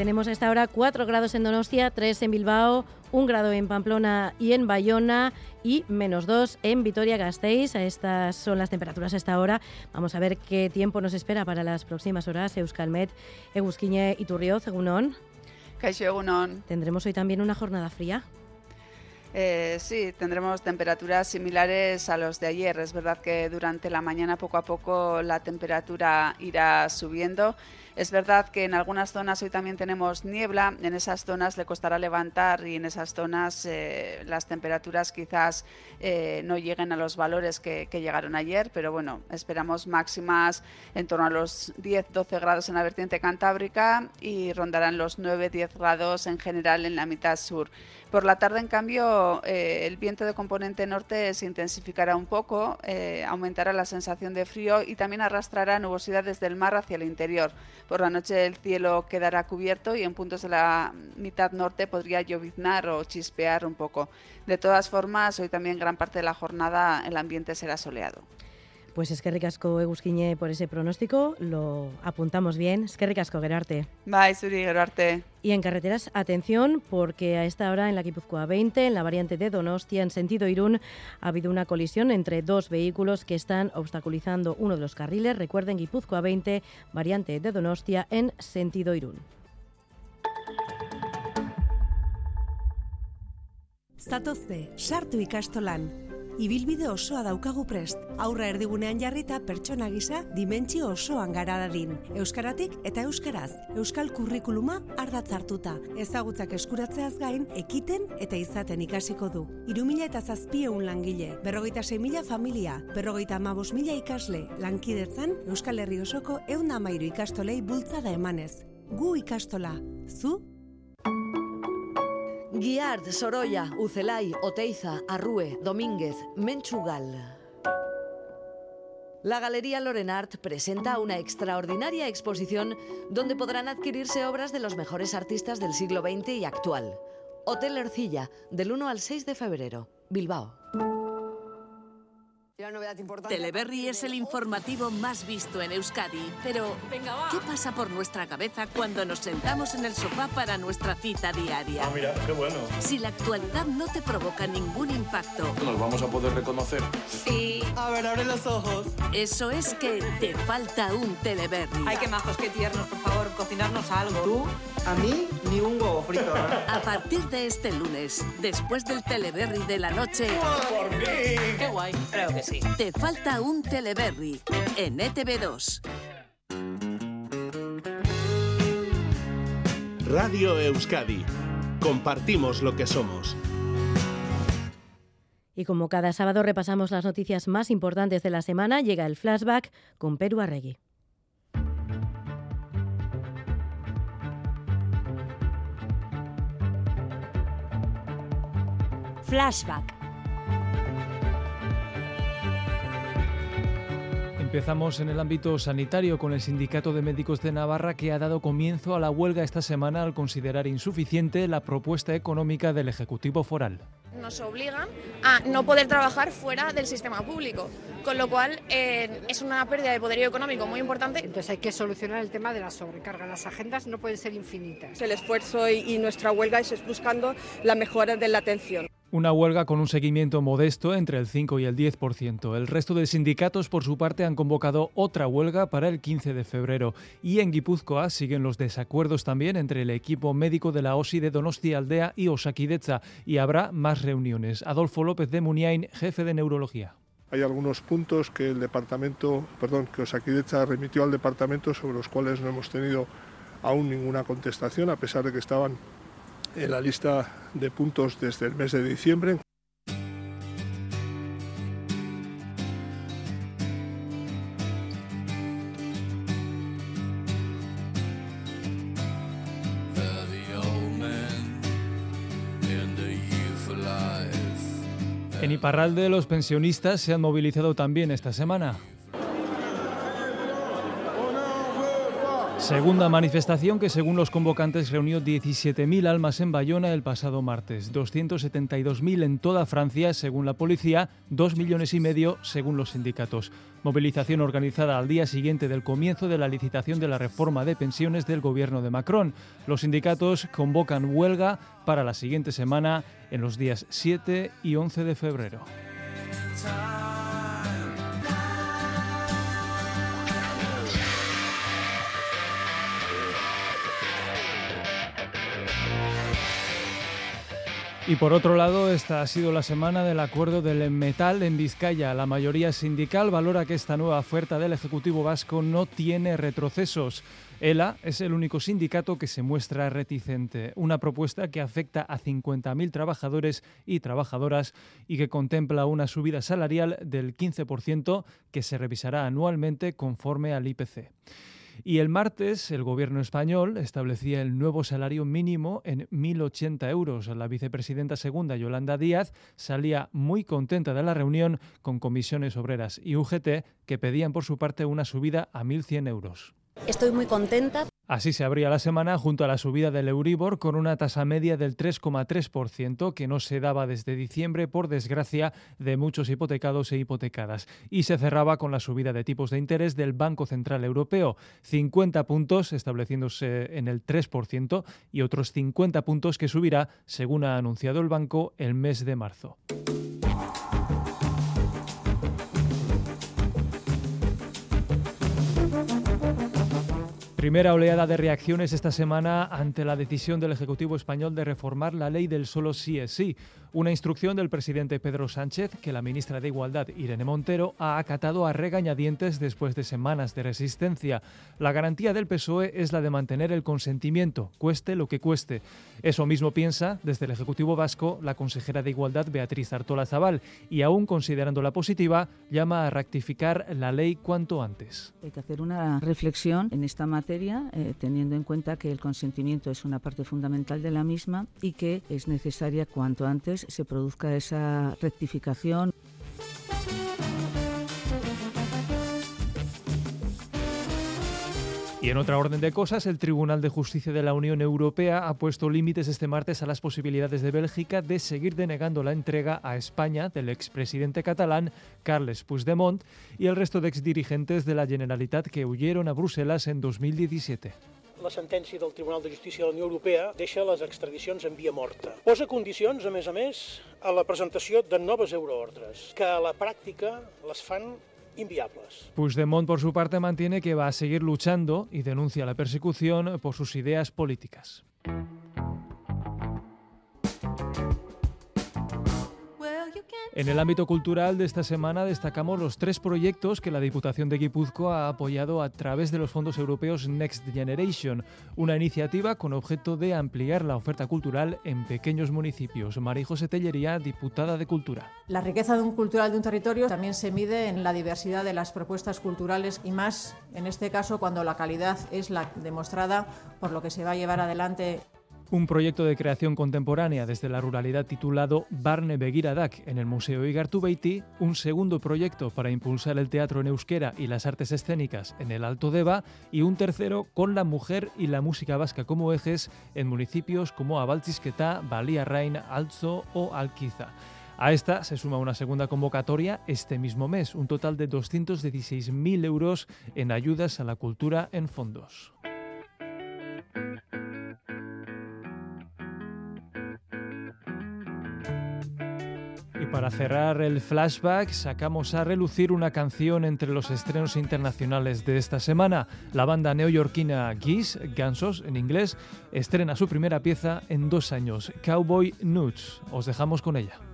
S1: Tenemos a esta hora 4 grados en Donostia, 3 en Bilbao, 1 grado en Pamplona y en Bayona y menos 2 en Vitoria-Gasteiz. Estas son las temperaturas a esta hora. Vamos a ver qué tiempo nos espera para las próximas horas. Euskalmet, Egusquiñe y Turrioz, Egunon. Tendremos hoy también una jornada fría.
S7: Eh, sí, tendremos temperaturas similares a los de ayer. Es verdad que durante la mañana poco a poco la temperatura irá subiendo. Es verdad que en algunas zonas hoy también tenemos niebla, en esas zonas le costará levantar y en esas zonas eh, las temperaturas quizás eh, no lleguen a los valores que, llegaron ayer, pero bueno, esperamos máximas en torno a los 10-12 grados en la vertiente cantábrica y rondarán los 9-10 grados en general en la mitad sur. Por la tarde, en cambio, eh, el viento de componente norte se intensificará un poco, aumentará la sensación de frío y también arrastrará nubosidades del mar hacia el interior. Por la noche el cielo quedará cubierto y en puntos de la mitad norte podría lloviznar o chispear un poco. De todas formas, hoy también gran parte de la jornada el ambiente será soleado.
S1: Pues es que ricasco Egusquiñe por ese pronóstico, lo apuntamos bien. Es que ricasco Gerarte.
S7: Bye, Suri Gerarte.
S1: Y en carreteras, atención, porque a esta hora en la Guipúzcoa 20, en la variante de Donostia, en sentido Irún, ha habido una colisión entre dos vehículos que están obstaculizando uno de los carriles. Recuerden, Guipúzcoa 20, variante de Donostia, en sentido Irún.
S28: Zatozte, sartu ikastolan. Ibilbide osoa daukagu prest. Aurra erdigunean jarrita pertsona gisa dimentsio osoan gara dadin. Euskaratik eta euskaraz. Euskal kurrikuluma ardatz hartuta. Ezagutzak eskuratzeaz gain, ekiten eta izaten ikasiko du. Irumila eta zazpieun langile, berrogeita mila familia, berrogeita amabos mila ikasle, lankidetzan Euskal Herri osoko eun amairu ikastolei bultzada emanez. Gu ikastola, zu?
S44: Guiard, Sorolla, Ucelay, Oteiza, Arrue, Domínguez, Menchugal. La Galería Lorenart presenta una extraordinaria exposición donde podrán adquirirse obras de los mejores artistas del siglo XX y actual. Hotel Ercilla, del 1 al 6 de febrero, Bilbao.
S36: Teleberry es el informativo más visto en Euskadi, pero ¿qué pasa por nuestra cabeza cuando nos sentamos en el sofá para nuestra cita diaria?
S45: Ah, mira, qué bueno.
S36: Si la actualidad no te provoca ningún impacto.
S45: ¿Nos vamos a poder reconocer?
S36: Sí.
S45: A ver, abre los ojos.
S36: Eso es que te falta un Teleberry.
S46: Ay, qué majos, qué tiernos, por favor, cocinarnos algo.
S47: ¿Tú? A mí, ni un huevo frito.
S36: A partir de este lunes, después del Teleberry de la noche...
S45: ¡Por fin!
S46: ¡Qué guay! Creo que sí.
S36: Te falta un Teleberry en ETV2.
S2: Radio Euskadi. Compartimos lo que somos.
S1: Y como cada sábado repasamos las noticias más importantes de la semana, llega el flashback con Perú Arregui.
S24: Flashback.
S48: Empezamos en el ámbito sanitario con el Sindicato de Médicos de Navarra que ha dado comienzo a la huelga esta semana al considerar insuficiente la propuesta económica del Ejecutivo Foral.
S21: Nos obligan a no poder trabajar fuera del sistema público, con lo cual eh, es una pérdida de poderío económico muy importante.
S49: Entonces hay que solucionar el tema de la sobrecarga. Las agendas no pueden ser infinitas.
S50: El esfuerzo y, y nuestra huelga es buscando la mejora de la atención.
S48: Una huelga con un seguimiento modesto entre el 5 y el 10%. El resto de sindicatos, por su parte, han convocado otra huelga para el 15 de febrero. Y en Guipúzcoa siguen los desacuerdos también entre el equipo médico de la OSI de Donostia Aldea y Osakideza. Y habrá más reuniones. Adolfo López de Muniain, jefe de neurología.
S51: Hay algunos puntos que el departamento, perdón, que Osakideza remitió al departamento sobre los cuales no hemos tenido aún ninguna contestación, a pesar de que estaban en la lista de puntos desde el mes de diciembre.
S48: En Iparralde los pensionistas se han movilizado también esta semana. Segunda manifestación que según los convocantes reunió 17.000 almas en Bayona el pasado martes, 272.000 en toda Francia según la policía, 2 millones y medio según los sindicatos. Movilización organizada al día siguiente del comienzo de la licitación de la reforma de pensiones del gobierno de Macron. Los sindicatos convocan huelga para la siguiente semana en los días 7 y 11 de febrero. Y por otro lado, esta ha sido la semana del acuerdo del metal en Vizcaya. La mayoría sindical valora que esta nueva oferta del Ejecutivo Vasco no tiene retrocesos. ELA es el único sindicato que se muestra reticente. Una propuesta que afecta a 50.000 trabajadores y trabajadoras y que contempla una subida salarial del 15% que se revisará anualmente conforme al IPC. Y el martes el gobierno español establecía el nuevo salario mínimo en 1.080 euros. La vicepresidenta segunda, Yolanda Díaz, salía muy contenta de la reunión con comisiones obreras y UGT que pedían por su parte una subida a 1.100 euros.
S28: Estoy muy contenta.
S48: Así se abría la semana junto a la subida del Euribor con una tasa media del 3,3% que no se daba desde diciembre por desgracia de muchos hipotecados e hipotecadas. Y se cerraba con la subida de tipos de interés del Banco Central Europeo, 50 puntos estableciéndose en el 3% y otros 50 puntos que subirá, según ha anunciado el banco, el mes de marzo. Primera oleada de reacciones esta semana ante la decisión del Ejecutivo español de reformar la ley del solo sí es sí, una instrucción del presidente Pedro Sánchez que la ministra de Igualdad, Irene Montero, ha acatado a regañadientes después de semanas de resistencia. La garantía del PSOE es la de mantener el consentimiento, cueste lo que cueste. Eso mismo piensa desde el Ejecutivo Vasco la consejera de Igualdad, Beatriz Artola Zabal, y aún considerándola positiva, llama a rectificar la ley cuanto antes.
S52: Hay que hacer una reflexión en esta materia eh, teniendo en cuenta que el consentimiento es una parte fundamental de la misma y que es necesaria cuanto antes se produzca esa rectificación.
S48: Y en otra orden de cosas, el Tribunal de Justicia de la Unión Europea ha puesto límites este martes a las posibilidades de Bélgica de seguir denegando la entrega a España del expresidente catalán Carles Puigdemont y el resto de exdirigentes de la Generalitat que huyeron a Bruselas en 2017.
S53: La sentència del Tribunal de Justícia de la Unió Europea deixa les extradicions en via morta. Posa condicions, a més a més, a la presentació de noves euroordres, que a la pràctica les fan inviables.
S48: Puigdemont, por su parte, mantiene que va a seguir luchando y denuncia la persecución por sus ideas políticas. En el ámbito cultural de esta semana destacamos los tres proyectos que la Diputación de Guipúzcoa ha apoyado a través de los fondos europeos Next Generation, una iniciativa con objeto de ampliar la oferta cultural en pequeños municipios. María José Tellería, diputada de Cultura.
S54: La riqueza de un cultural de un territorio también se mide en la diversidad de las propuestas culturales y más en este caso cuando la calidad es la demostrada por lo que se va a llevar adelante
S48: un proyecto de creación contemporánea desde la ruralidad titulado Barne Begiradak en el Museo Igartubeiti, un segundo proyecto para impulsar el teatro en euskera y las artes escénicas en el Alto Deva y un tercero con la mujer y la música vasca como ejes en municipios como Abaltzisqueta, Rain, Alzo o Alquiza. A esta se suma una segunda convocatoria este mismo mes, un total de 216.000 euros en ayudas a la cultura en fondos.
S36: Para cerrar el flashback, sacamos a relucir una canción entre los estrenos internacionales de esta semana. La banda neoyorquina Geese, Gansos en inglés, estrena su primera pieza en dos años, Cowboy Nuts. Os dejamos con ella.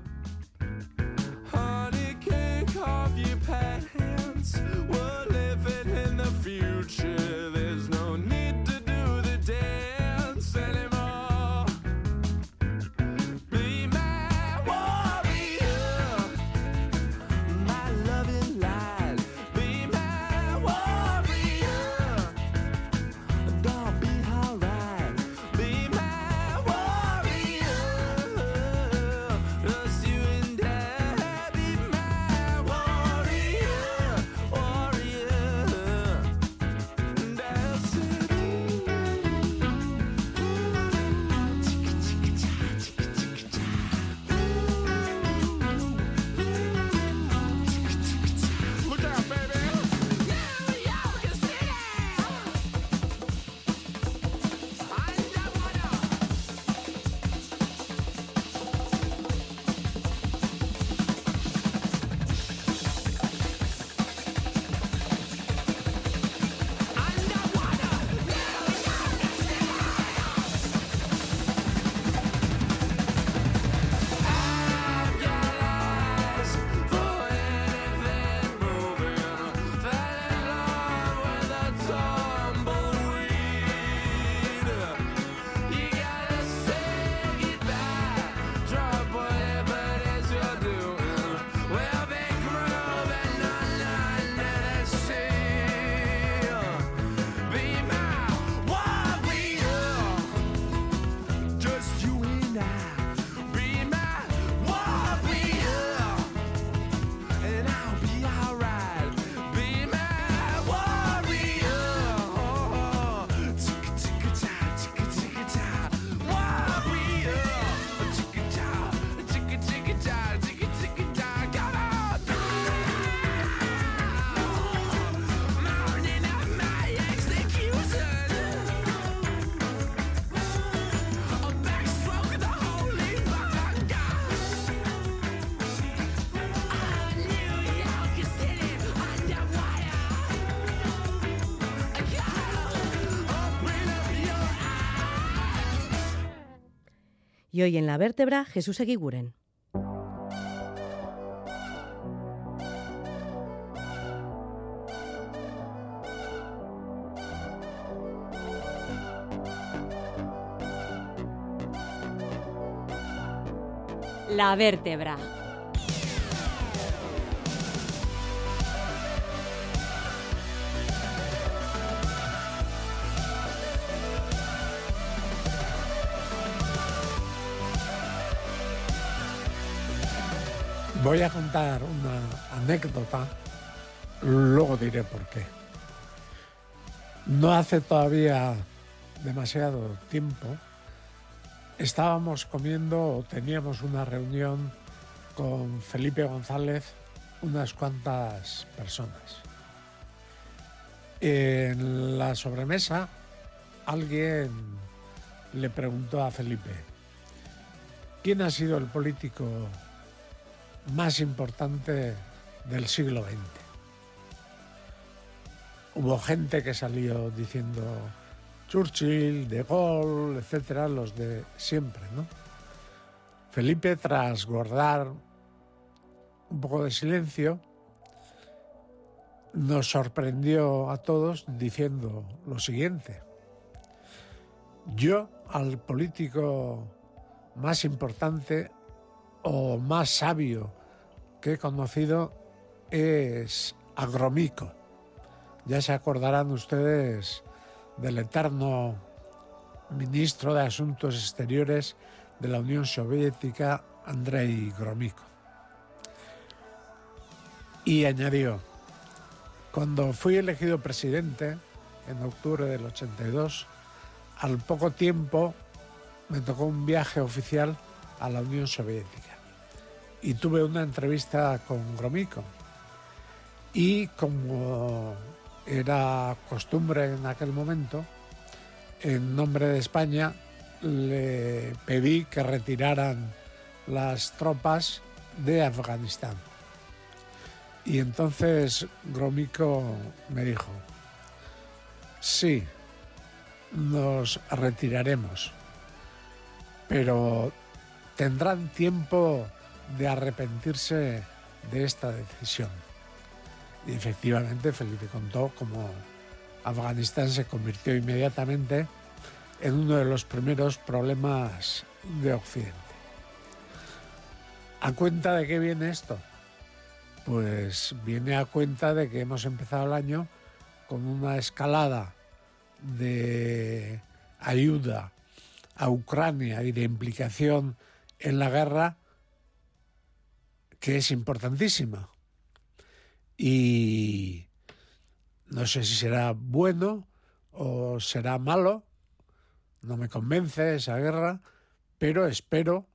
S1: Y hoy en la vértebra, Jesús Eguiguren.
S55: La vértebra.
S28: Voy a contar una anécdota, luego diré por qué. No hace todavía demasiado tiempo estábamos comiendo o teníamos una reunión con Felipe González, unas cuantas personas. En la sobremesa alguien le preguntó a Felipe, ¿quién ha sido el político más importante del siglo XX. Hubo gente que salió diciendo Churchill, De Gaulle, etcétera, los de siempre, ¿no? Felipe, tras guardar un poco de silencio, nos sorprendió a todos diciendo lo siguiente. Yo al político más importante o más sabio que he conocido es Agromico. Ya se acordarán ustedes del eterno ministro de Asuntos Exteriores de la Unión Soviética, Andrei Gromyko. Y añadió, cuando fui elegido presidente en octubre del 82, al poco tiempo me tocó un viaje oficial a la Unión Soviética y tuve una entrevista con Gromyko. Y como era costumbre en aquel momento, en nombre de España le pedí que retiraran las tropas de Afganistán. Y entonces Gromyko me dijo, sí, nos retiraremos, pero tendrán tiempo de arrepentirse de esta decisión. Y efectivamente Felipe contó cómo Afganistán se convirtió inmediatamente en uno de los primeros problemas de Occidente. ¿A cuenta de qué viene esto? Pues viene a cuenta de que hemos empezado el año con una escalada de ayuda a Ucrania y de implicación en la guerra que es importantísima. Y no sé si será bueno o será malo, no me convence esa guerra, pero espero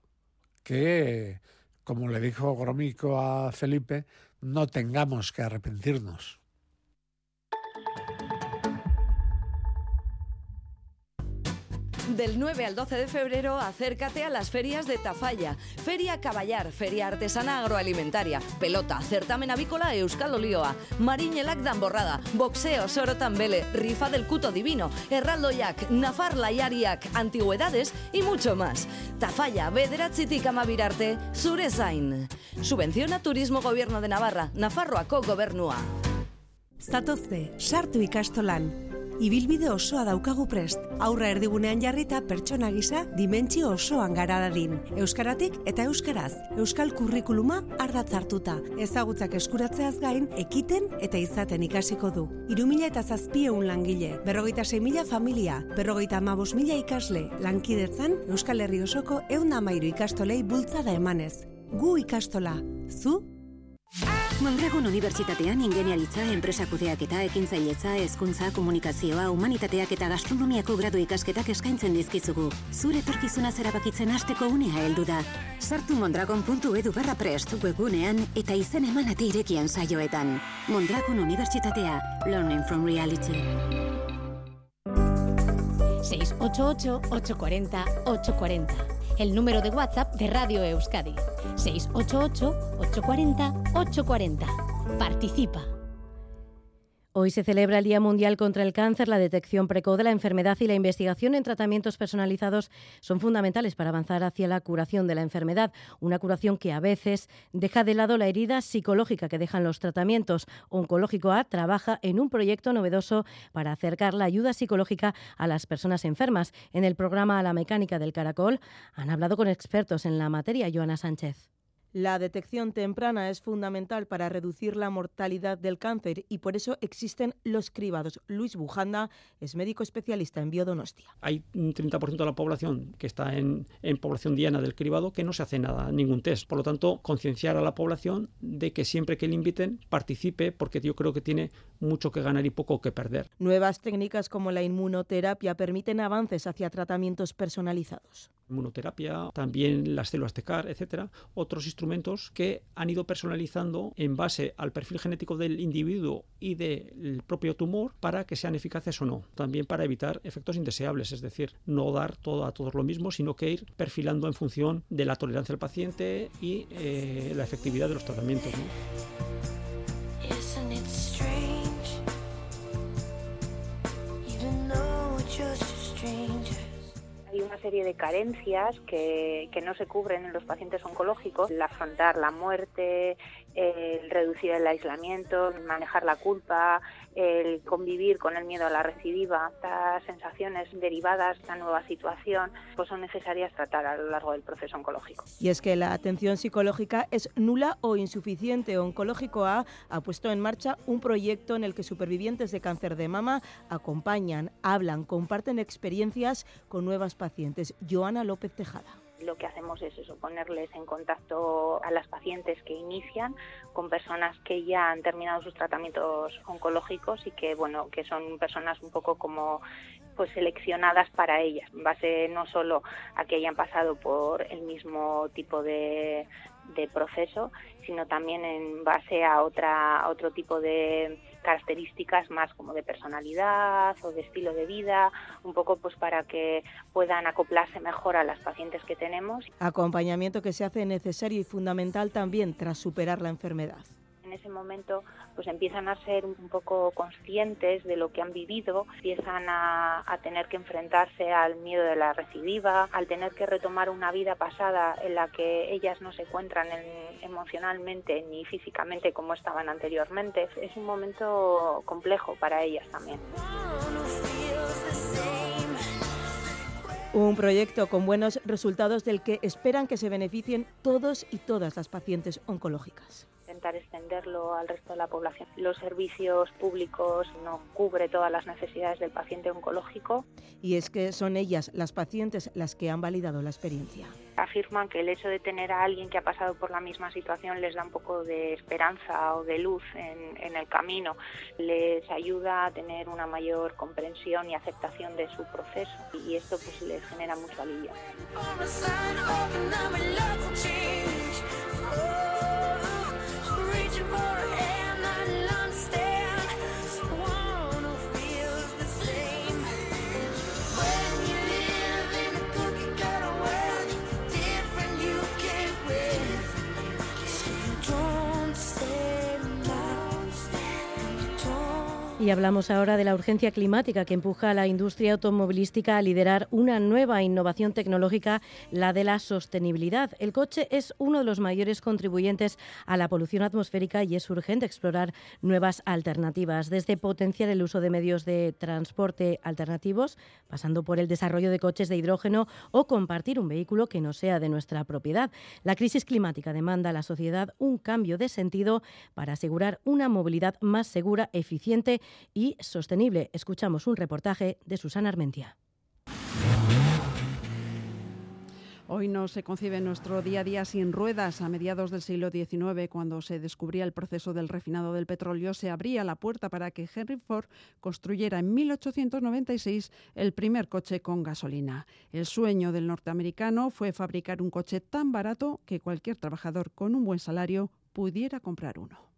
S28: que, como le dijo Gromyko a Felipe, no tengamos que arrepentirnos.
S20: Del 9 al 12 de febrero, acércate a las ferias de Tafalla. Feria Caballar, Feria Artesana Agroalimentaria, Pelota, Certamen Avícola Euskal Olioa, Mariñelac Damborrada, Boxeo Sorotambele, Rifa del Cuto Divino, Herraldo Yak, Nafar Layariak, Antigüedades y mucho más. Tafalla, Bederatzitik Amabirarte, Surezain. Subvenciona Turismo Gobierno de Navarra, Nafarroako Gobernua.
S56: Zatozte, sartu ikastolan. Ibilbide osoa daukagu prest. Aurra erdigunean jarrita pertsona gisa dimentsio osoan gara dadin. Euskaratik eta euskaraz. Euskal kurrikuluma ardatz hartuta. Ezagutzak eskuratzeaz gain, ekiten eta izaten ikasiko du. Irumila eta zazpieun langile, berrogeita mila familia, berrogeita amabos mila ikasle, lankidetzan Euskal Herri osoko eun amairu ikastolei bultzada emanez. Gu ikastola. Zu?
S57: Mondragon Unibertsitatean ingeniaritza, enpresa kudeaketa, ekintzailetza, hezkuntza, komunikazioa, humanitateak eta gastronomiako gradu ikasketak eskaintzen dizkizugu. Zure etorkizuna zerabakitzen hasteko unea heldu da. Sartu mondragon.edu barra prest webgunean eta izen emanate irekian saioetan. Mondragon Unibertsitatea. Learning from reality.
S55: 688-840-840. El número de WhatsApp de Radio Euskadi. 688-840-840. Participa.
S1: Hoy se celebra el Día Mundial contra el Cáncer. La detección precoz de la enfermedad y la investigación en tratamientos personalizados son fundamentales para avanzar hacia la curación de la enfermedad. Una curación que a veces deja de lado la herida psicológica que dejan los tratamientos. Oncológico A trabaja en un proyecto novedoso para acercar la ayuda psicológica a las personas enfermas. En el programa La Mecánica del Caracol han hablado con expertos en la materia. Joana Sánchez.
S58: La detección temprana es fundamental para reducir la mortalidad del cáncer y por eso existen los cribados. Luis Bujanda es médico especialista en biodonostia.
S14: Hay un 30% de la población que está en, en, población diana del cribado que no se hace nada, ningún test. Por lo tanto, concienciar a la población de que siempre que le inviten participe porque yo creo que tiene mucho que ganar y poco que perder.
S58: Nuevas técnicas como la inmunoterapia permiten avances hacia tratamientos personalizados.
S14: Inmunoterapia, también las células de CAR, etcétera, otros instrumentos que han ido personalizando en base al perfil genético del individuo y del propio tumor para que sean eficaces o no. También para evitar efectos indeseables, es decir, no dar todo a todos lo mismo, sino que ir perfilando en función de la tolerancia del paciente y eh, la efectividad de los tratamientos. ¿no?
S59: Una serie de carencias que, que, no se cubren en los pacientes oncológicos, el afrontar la muerte, el reducir el aislamiento, manejar la culpa, el convivir con el miedo a la recidiva, estas sensaciones derivadas de esta nueva situación, pues son necesarias tratar a lo largo del proceso oncológico.
S58: Y es que la atención psicológica es nula o insuficiente. Oncológico A ha puesto en marcha un proyecto en el que supervivientes de cáncer de mama acompañan, hablan, comparten experiencias con nuevas pacientes. Joana López Tejada
S59: lo que hacemos es eso, ponerles en contacto a las pacientes que inician con personas que ya han terminado sus tratamientos oncológicos y que bueno, que son personas un poco como pues seleccionadas para ellas, en base no solo a que hayan pasado por el mismo tipo de, de proceso, sino también en base a otra a otro tipo de características más como de personalidad o de estilo de vida, un poco pues para que puedan acoplarse mejor a las pacientes que tenemos.
S60: Acompañamiento que se hace necesario y fundamental también tras superar la enfermedad
S59: en ese momento pues empiezan a ser un poco conscientes de lo que han vivido, empiezan a, tener que enfrentarse al miedo de la recidiva, al tener que retomar una vida pasada en la que ellas no se encuentran emocionalmente ni físicamente como estaban anteriormente. Es un momento complejo para ellas también.
S60: Un proyecto con buenos resultados del que esperan que se beneficien todos y todas las pacientes oncológicas
S59: intentar extenderlo al resto de la población. Los servicios públicos no cubre todas las necesidades del paciente oncológico.
S60: Y es que son ellas, las pacientes, las que han validado la experiencia.
S59: Afirman que el hecho de tener a alguien que ha pasado por la misma situación les da un poco de esperanza o de luz en, en el camino, les ayuda a tener una mayor comprensión y aceptación de su proceso y esto pues les genera mucho alivio.
S1: searching for a Y hablamos ahora de la urgencia climática que empuja a la industria automovilística a liderar una nueva innovación tecnológica, la de la sostenibilidad. El coche es uno de los mayores contribuyentes a la polución atmosférica y es urgente explorar nuevas alternativas, desde potenciar el uso de medios de transporte alternativos, pasando por el desarrollo de coches de hidrógeno o compartir un vehículo que no sea de nuestra propiedad. La crisis climática demanda a la sociedad un cambio de sentido para asegurar una movilidad más segura, eficiente y sostenible. Escuchamos un reportaje de Susana Armentia.
S30: Hoy no se concibe nuestro día a día sin ruedas. A mediados del siglo XIX, cuando se descubría el proceso del refinado del petróleo, se abría la puerta para que Henry Ford construyera en 1896 el primer coche con gasolina. El sueño del norteamericano fue fabricar un coche tan barato que cualquier trabajador con un buen salario pudiera comprar uno.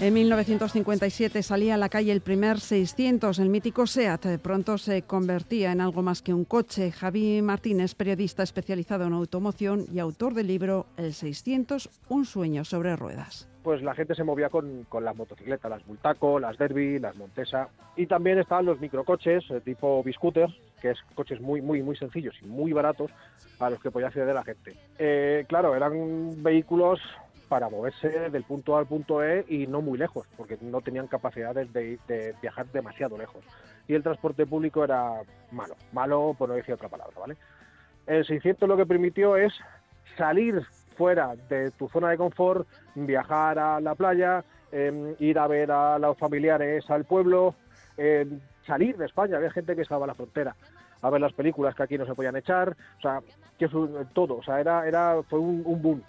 S30: En 1957 salía a la calle el primer 600, el mítico SEAT. De pronto se convertía en algo más que un coche. Javi Martínez, periodista especializado en automoción y autor del libro El 600, un sueño sobre ruedas.
S61: Pues la gente se movía con, las motocicletas, las Bultaco, las Derby, las Montesa. Y también estaban los microcoches eh, tipo Biscooter, que es coches muy, muy, muy sencillos y muy baratos a los que podía acceder la gente. Eh, claro, eran vehículos para moverse del punto A al punto E y no muy lejos, porque no tenían capacidades de, viajar demasiado lejos. Y el transporte público era malo, malo por no decir otra palabra, ¿vale? El 600 lo que permitió es salir fuera de tu zona de confort, viajar a la playa, em, ir a ver a los familiares al pueblo, em, salir de España, había gente que estaba a la frontera a ver las películas que aquí no se podían echar, o sea, que todo, o sea, era, era, fue un boom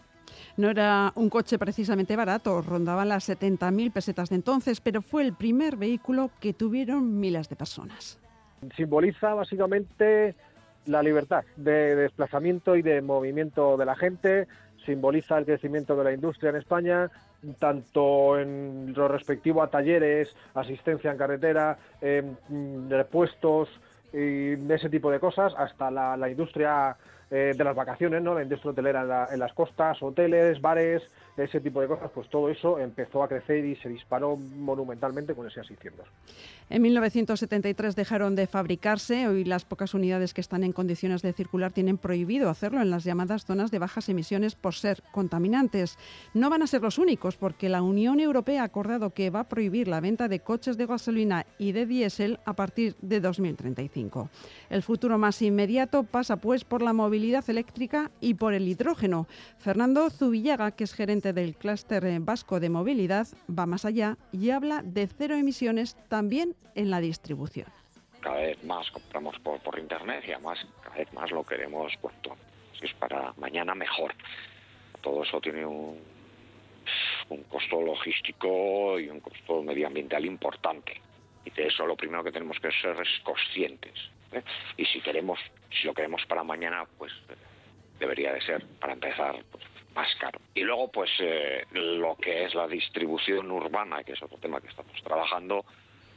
S30: no era un coche precisamente barato, rondaban las 70.000 pesetas de entonces, pero fue el primer vehículo que tuvieron miles de personas.
S61: Simboliza básicamente la libertad de desplazamiento y de movimiento de la gente, simboliza el crecimiento de la industria en España, tanto en lo respectivo a talleres, asistencia en carretera, repuestos y ese tipo de cosas, hasta la industria eh, de las vacaciones, ¿no? la industria hotelera en, las costas, hoteles, bares, ese tipo de cosas, pues todo eso empezó a crecer y se disparó monumentalmente con ese 600.
S30: En 1973 dejaron de fabricarse. Hoy las pocas unidades que están en condiciones de circular tienen prohibido hacerlo en las llamadas zonas de bajas emisiones por ser contaminantes. No van a ser los únicos porque la Unión Europea ha acordado que va a prohibir la venta de coches de gasolina y de diésel a partir de 2035. El futuro más inmediato pasa pues por la movilidad eléctrica y por el hidrógeno. Fernando Zubillaga, que es gerente del clúster vasco de movilidad, va más allá y habla de cero emisiones también en la distribución.
S62: Cada vez más compramos por, por internet y además cada vez más lo queremos. Si es para mañana mejor. Todo eso tiene un, un costo logístico y un costo medioambiental importante. Y de eso lo primero que tenemos que ser es conscientes. Y si queremos, si lo queremos para mañana, pues debería de ser, para empezar, pues, más caro. Y luego, pues eh, lo que es la distribución urbana, que es otro tema que estamos trabajando,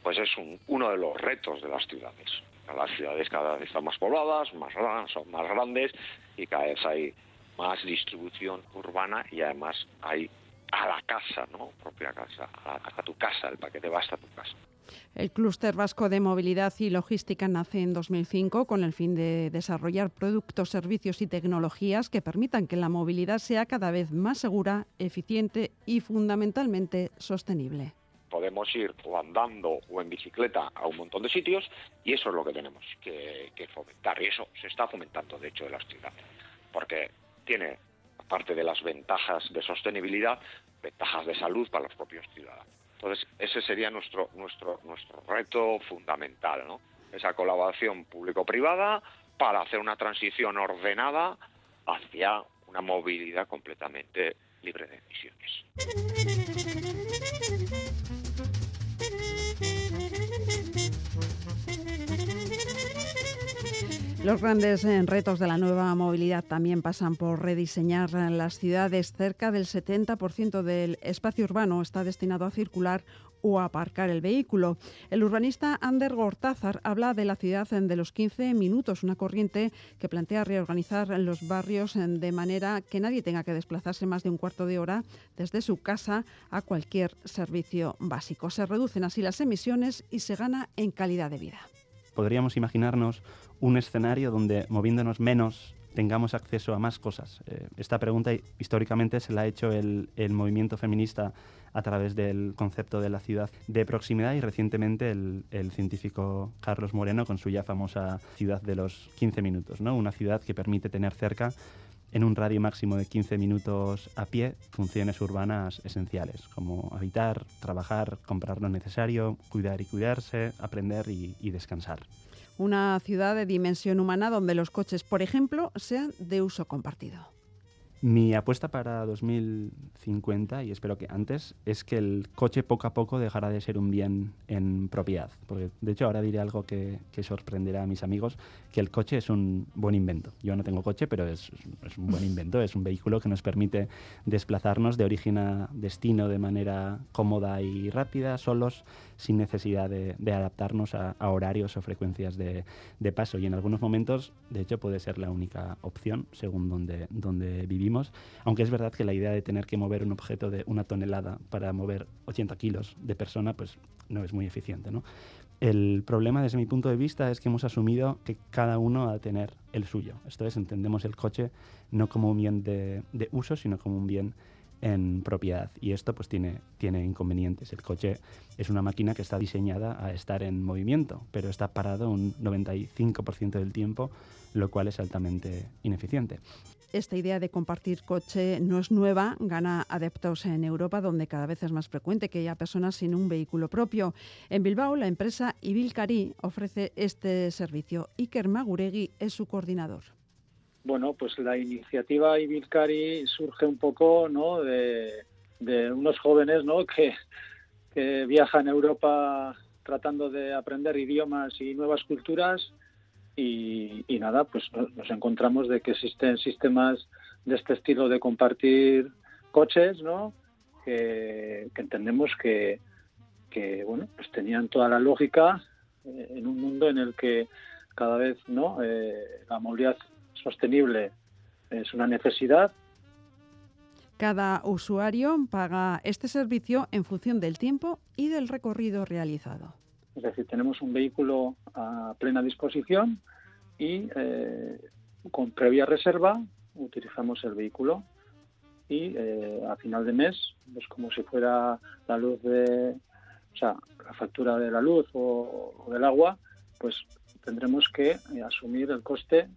S62: pues es un, uno de los retos de las ciudades. Las ciudades cada vez están más pobladas, más son más grandes y cada vez hay más distribución urbana y además hay a la casa, ¿no? Propia casa, a, tu casa, el paquete va hasta tu casa.
S30: El Clúster Vasco de Movilidad y Logística nace en 2005 con el fin de desarrollar productos, servicios y tecnologías que permitan que la movilidad sea cada vez más segura, eficiente y fundamentalmente sostenible.
S62: Podemos ir o andando o en bicicleta a un montón de sitios y eso es lo que tenemos que, que fomentar y eso se está fomentando de hecho en las ciudades porque tiene aparte de las ventajas de sostenibilidad, ventajas de salud para los propios ciudadanos. Entonces, ese sería nuestro, nuestro, nuestro reto fundamental, ¿no? Esa colaboración público-privada para hacer una transición ordenada hacia una movilidad completamente libre de emisiones.
S30: Los grandes eh, retos de la nueva movilidad también pasan por rediseñar las ciudades. Cerca del 70% del espacio urbano está destinado a circular o a aparcar el vehículo. El urbanista Ander Gortázar habla de la ciudad de los 15 minutos, una corriente que plantea reorganizar los barrios de manera que nadie tenga que desplazarse más de un cuarto de hora desde su casa a cualquier servicio básico. Se reducen así las emisiones y se gana en calidad de vida.
S63: Podríamos imaginarnos un escenario donde moviéndonos menos tengamos acceso a más cosas. Eh, esta pregunta históricamente se la ha hecho el, movimiento feminista a través del concepto de la ciudad de proximidad y recientemente el, científico Carlos Moreno con su ya famosa ciudad de los 15 minutos, ¿no? una ciudad que permite tener cerca en un radio máximo de 15 minutos a pie funciones urbanas esenciales, como habitar, trabajar, comprar lo necesario, cuidar y cuidarse, aprender y descansar
S30: una ciudad de dimensión humana donde los coches, por ejemplo, sean de uso compartido.
S63: Mi apuesta para 2050, y espero que antes, es que el coche poco a poco dejará de ser un bien en propiedad. Porque, de hecho, ahora diré algo que, sorprenderá a mis amigos, que el coche es un buen invento. Yo no tengo coche, pero es, un buen invento. Es un vehículo que nos permite desplazarnos de origen a destino de manera cómoda y rápida, solos, sin necesidad de, adaptarnos a, horarios o frecuencias de, paso. Y en algunos momentos, de hecho, puede ser la única opción según donde, donde vivimos. Aunque es verdad que la idea de tener que mover un objeto de una tonelada para mover 80 kilos de persona, pues no es muy eficiente. ¿no? El problema desde mi punto de vista es que hemos asumido que cada uno ha de tener el suyo. Esto es, entendemos el coche no como un bien de, de uso, sino como un bien en propiedad. Y esto pues tiene, tiene inconvenientes. El coche es una máquina que está diseñada a estar en movimiento, pero está parado un 95% del tiempo, lo cual es altamente ineficiente.
S30: Esta idea de compartir coche no es nueva, gana adeptos en Europa, donde cada vez es más frecuente que haya personas sin un vehículo propio. En Bilbao, la empresa Ibilcari ofrece este servicio. Iker Maguregui es su coordinador
S64: bueno, pues la iniciativa Ibilcari surge un poco ¿no? de, unos jóvenes ¿no? que, viajan a Europa tratando de aprender idiomas y nuevas culturas y, nada, pues nos encontramos de que existen sistemas de este estilo de compartir coches, ¿no? Que, entendemos que, que, bueno, pues tenían toda la lógica eh, en un mundo en el que cada vez, ¿no? Eh, la movilidad sostenible es una necesidad.
S30: Cada usuario paga este servicio en función del tiempo y del recorrido realizado.
S64: Es decir, tenemos un vehículo a plena disposición y eh, con previa reserva utilizamos el vehículo y eh, a final de mes, pues como si fuera la luz de, o sea, la factura de la luz o del agua, pues tendremos que asumir el coste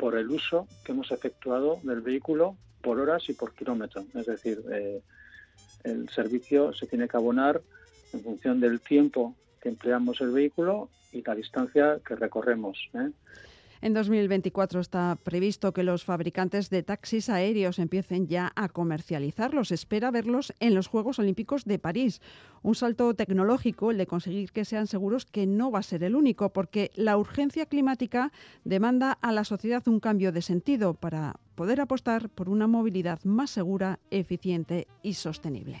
S64: por el uso que hemos efectuado del vehículo por horas y por kilómetro. Es decir, eh, el servicio se tiene que abonar en función del tiempo que empleamos el vehículo y la distancia que recorremos. ¿eh?
S30: En 2024 está previsto que los fabricantes de taxis aéreos empiecen ya a comercializarlos. Espera verlos en los Juegos Olímpicos de París. Un salto tecnológico, el de conseguir que sean seguros, que no va a ser el único, porque la urgencia climática demanda a la sociedad un cambio de sentido para poder apostar por una movilidad más segura, eficiente y sostenible.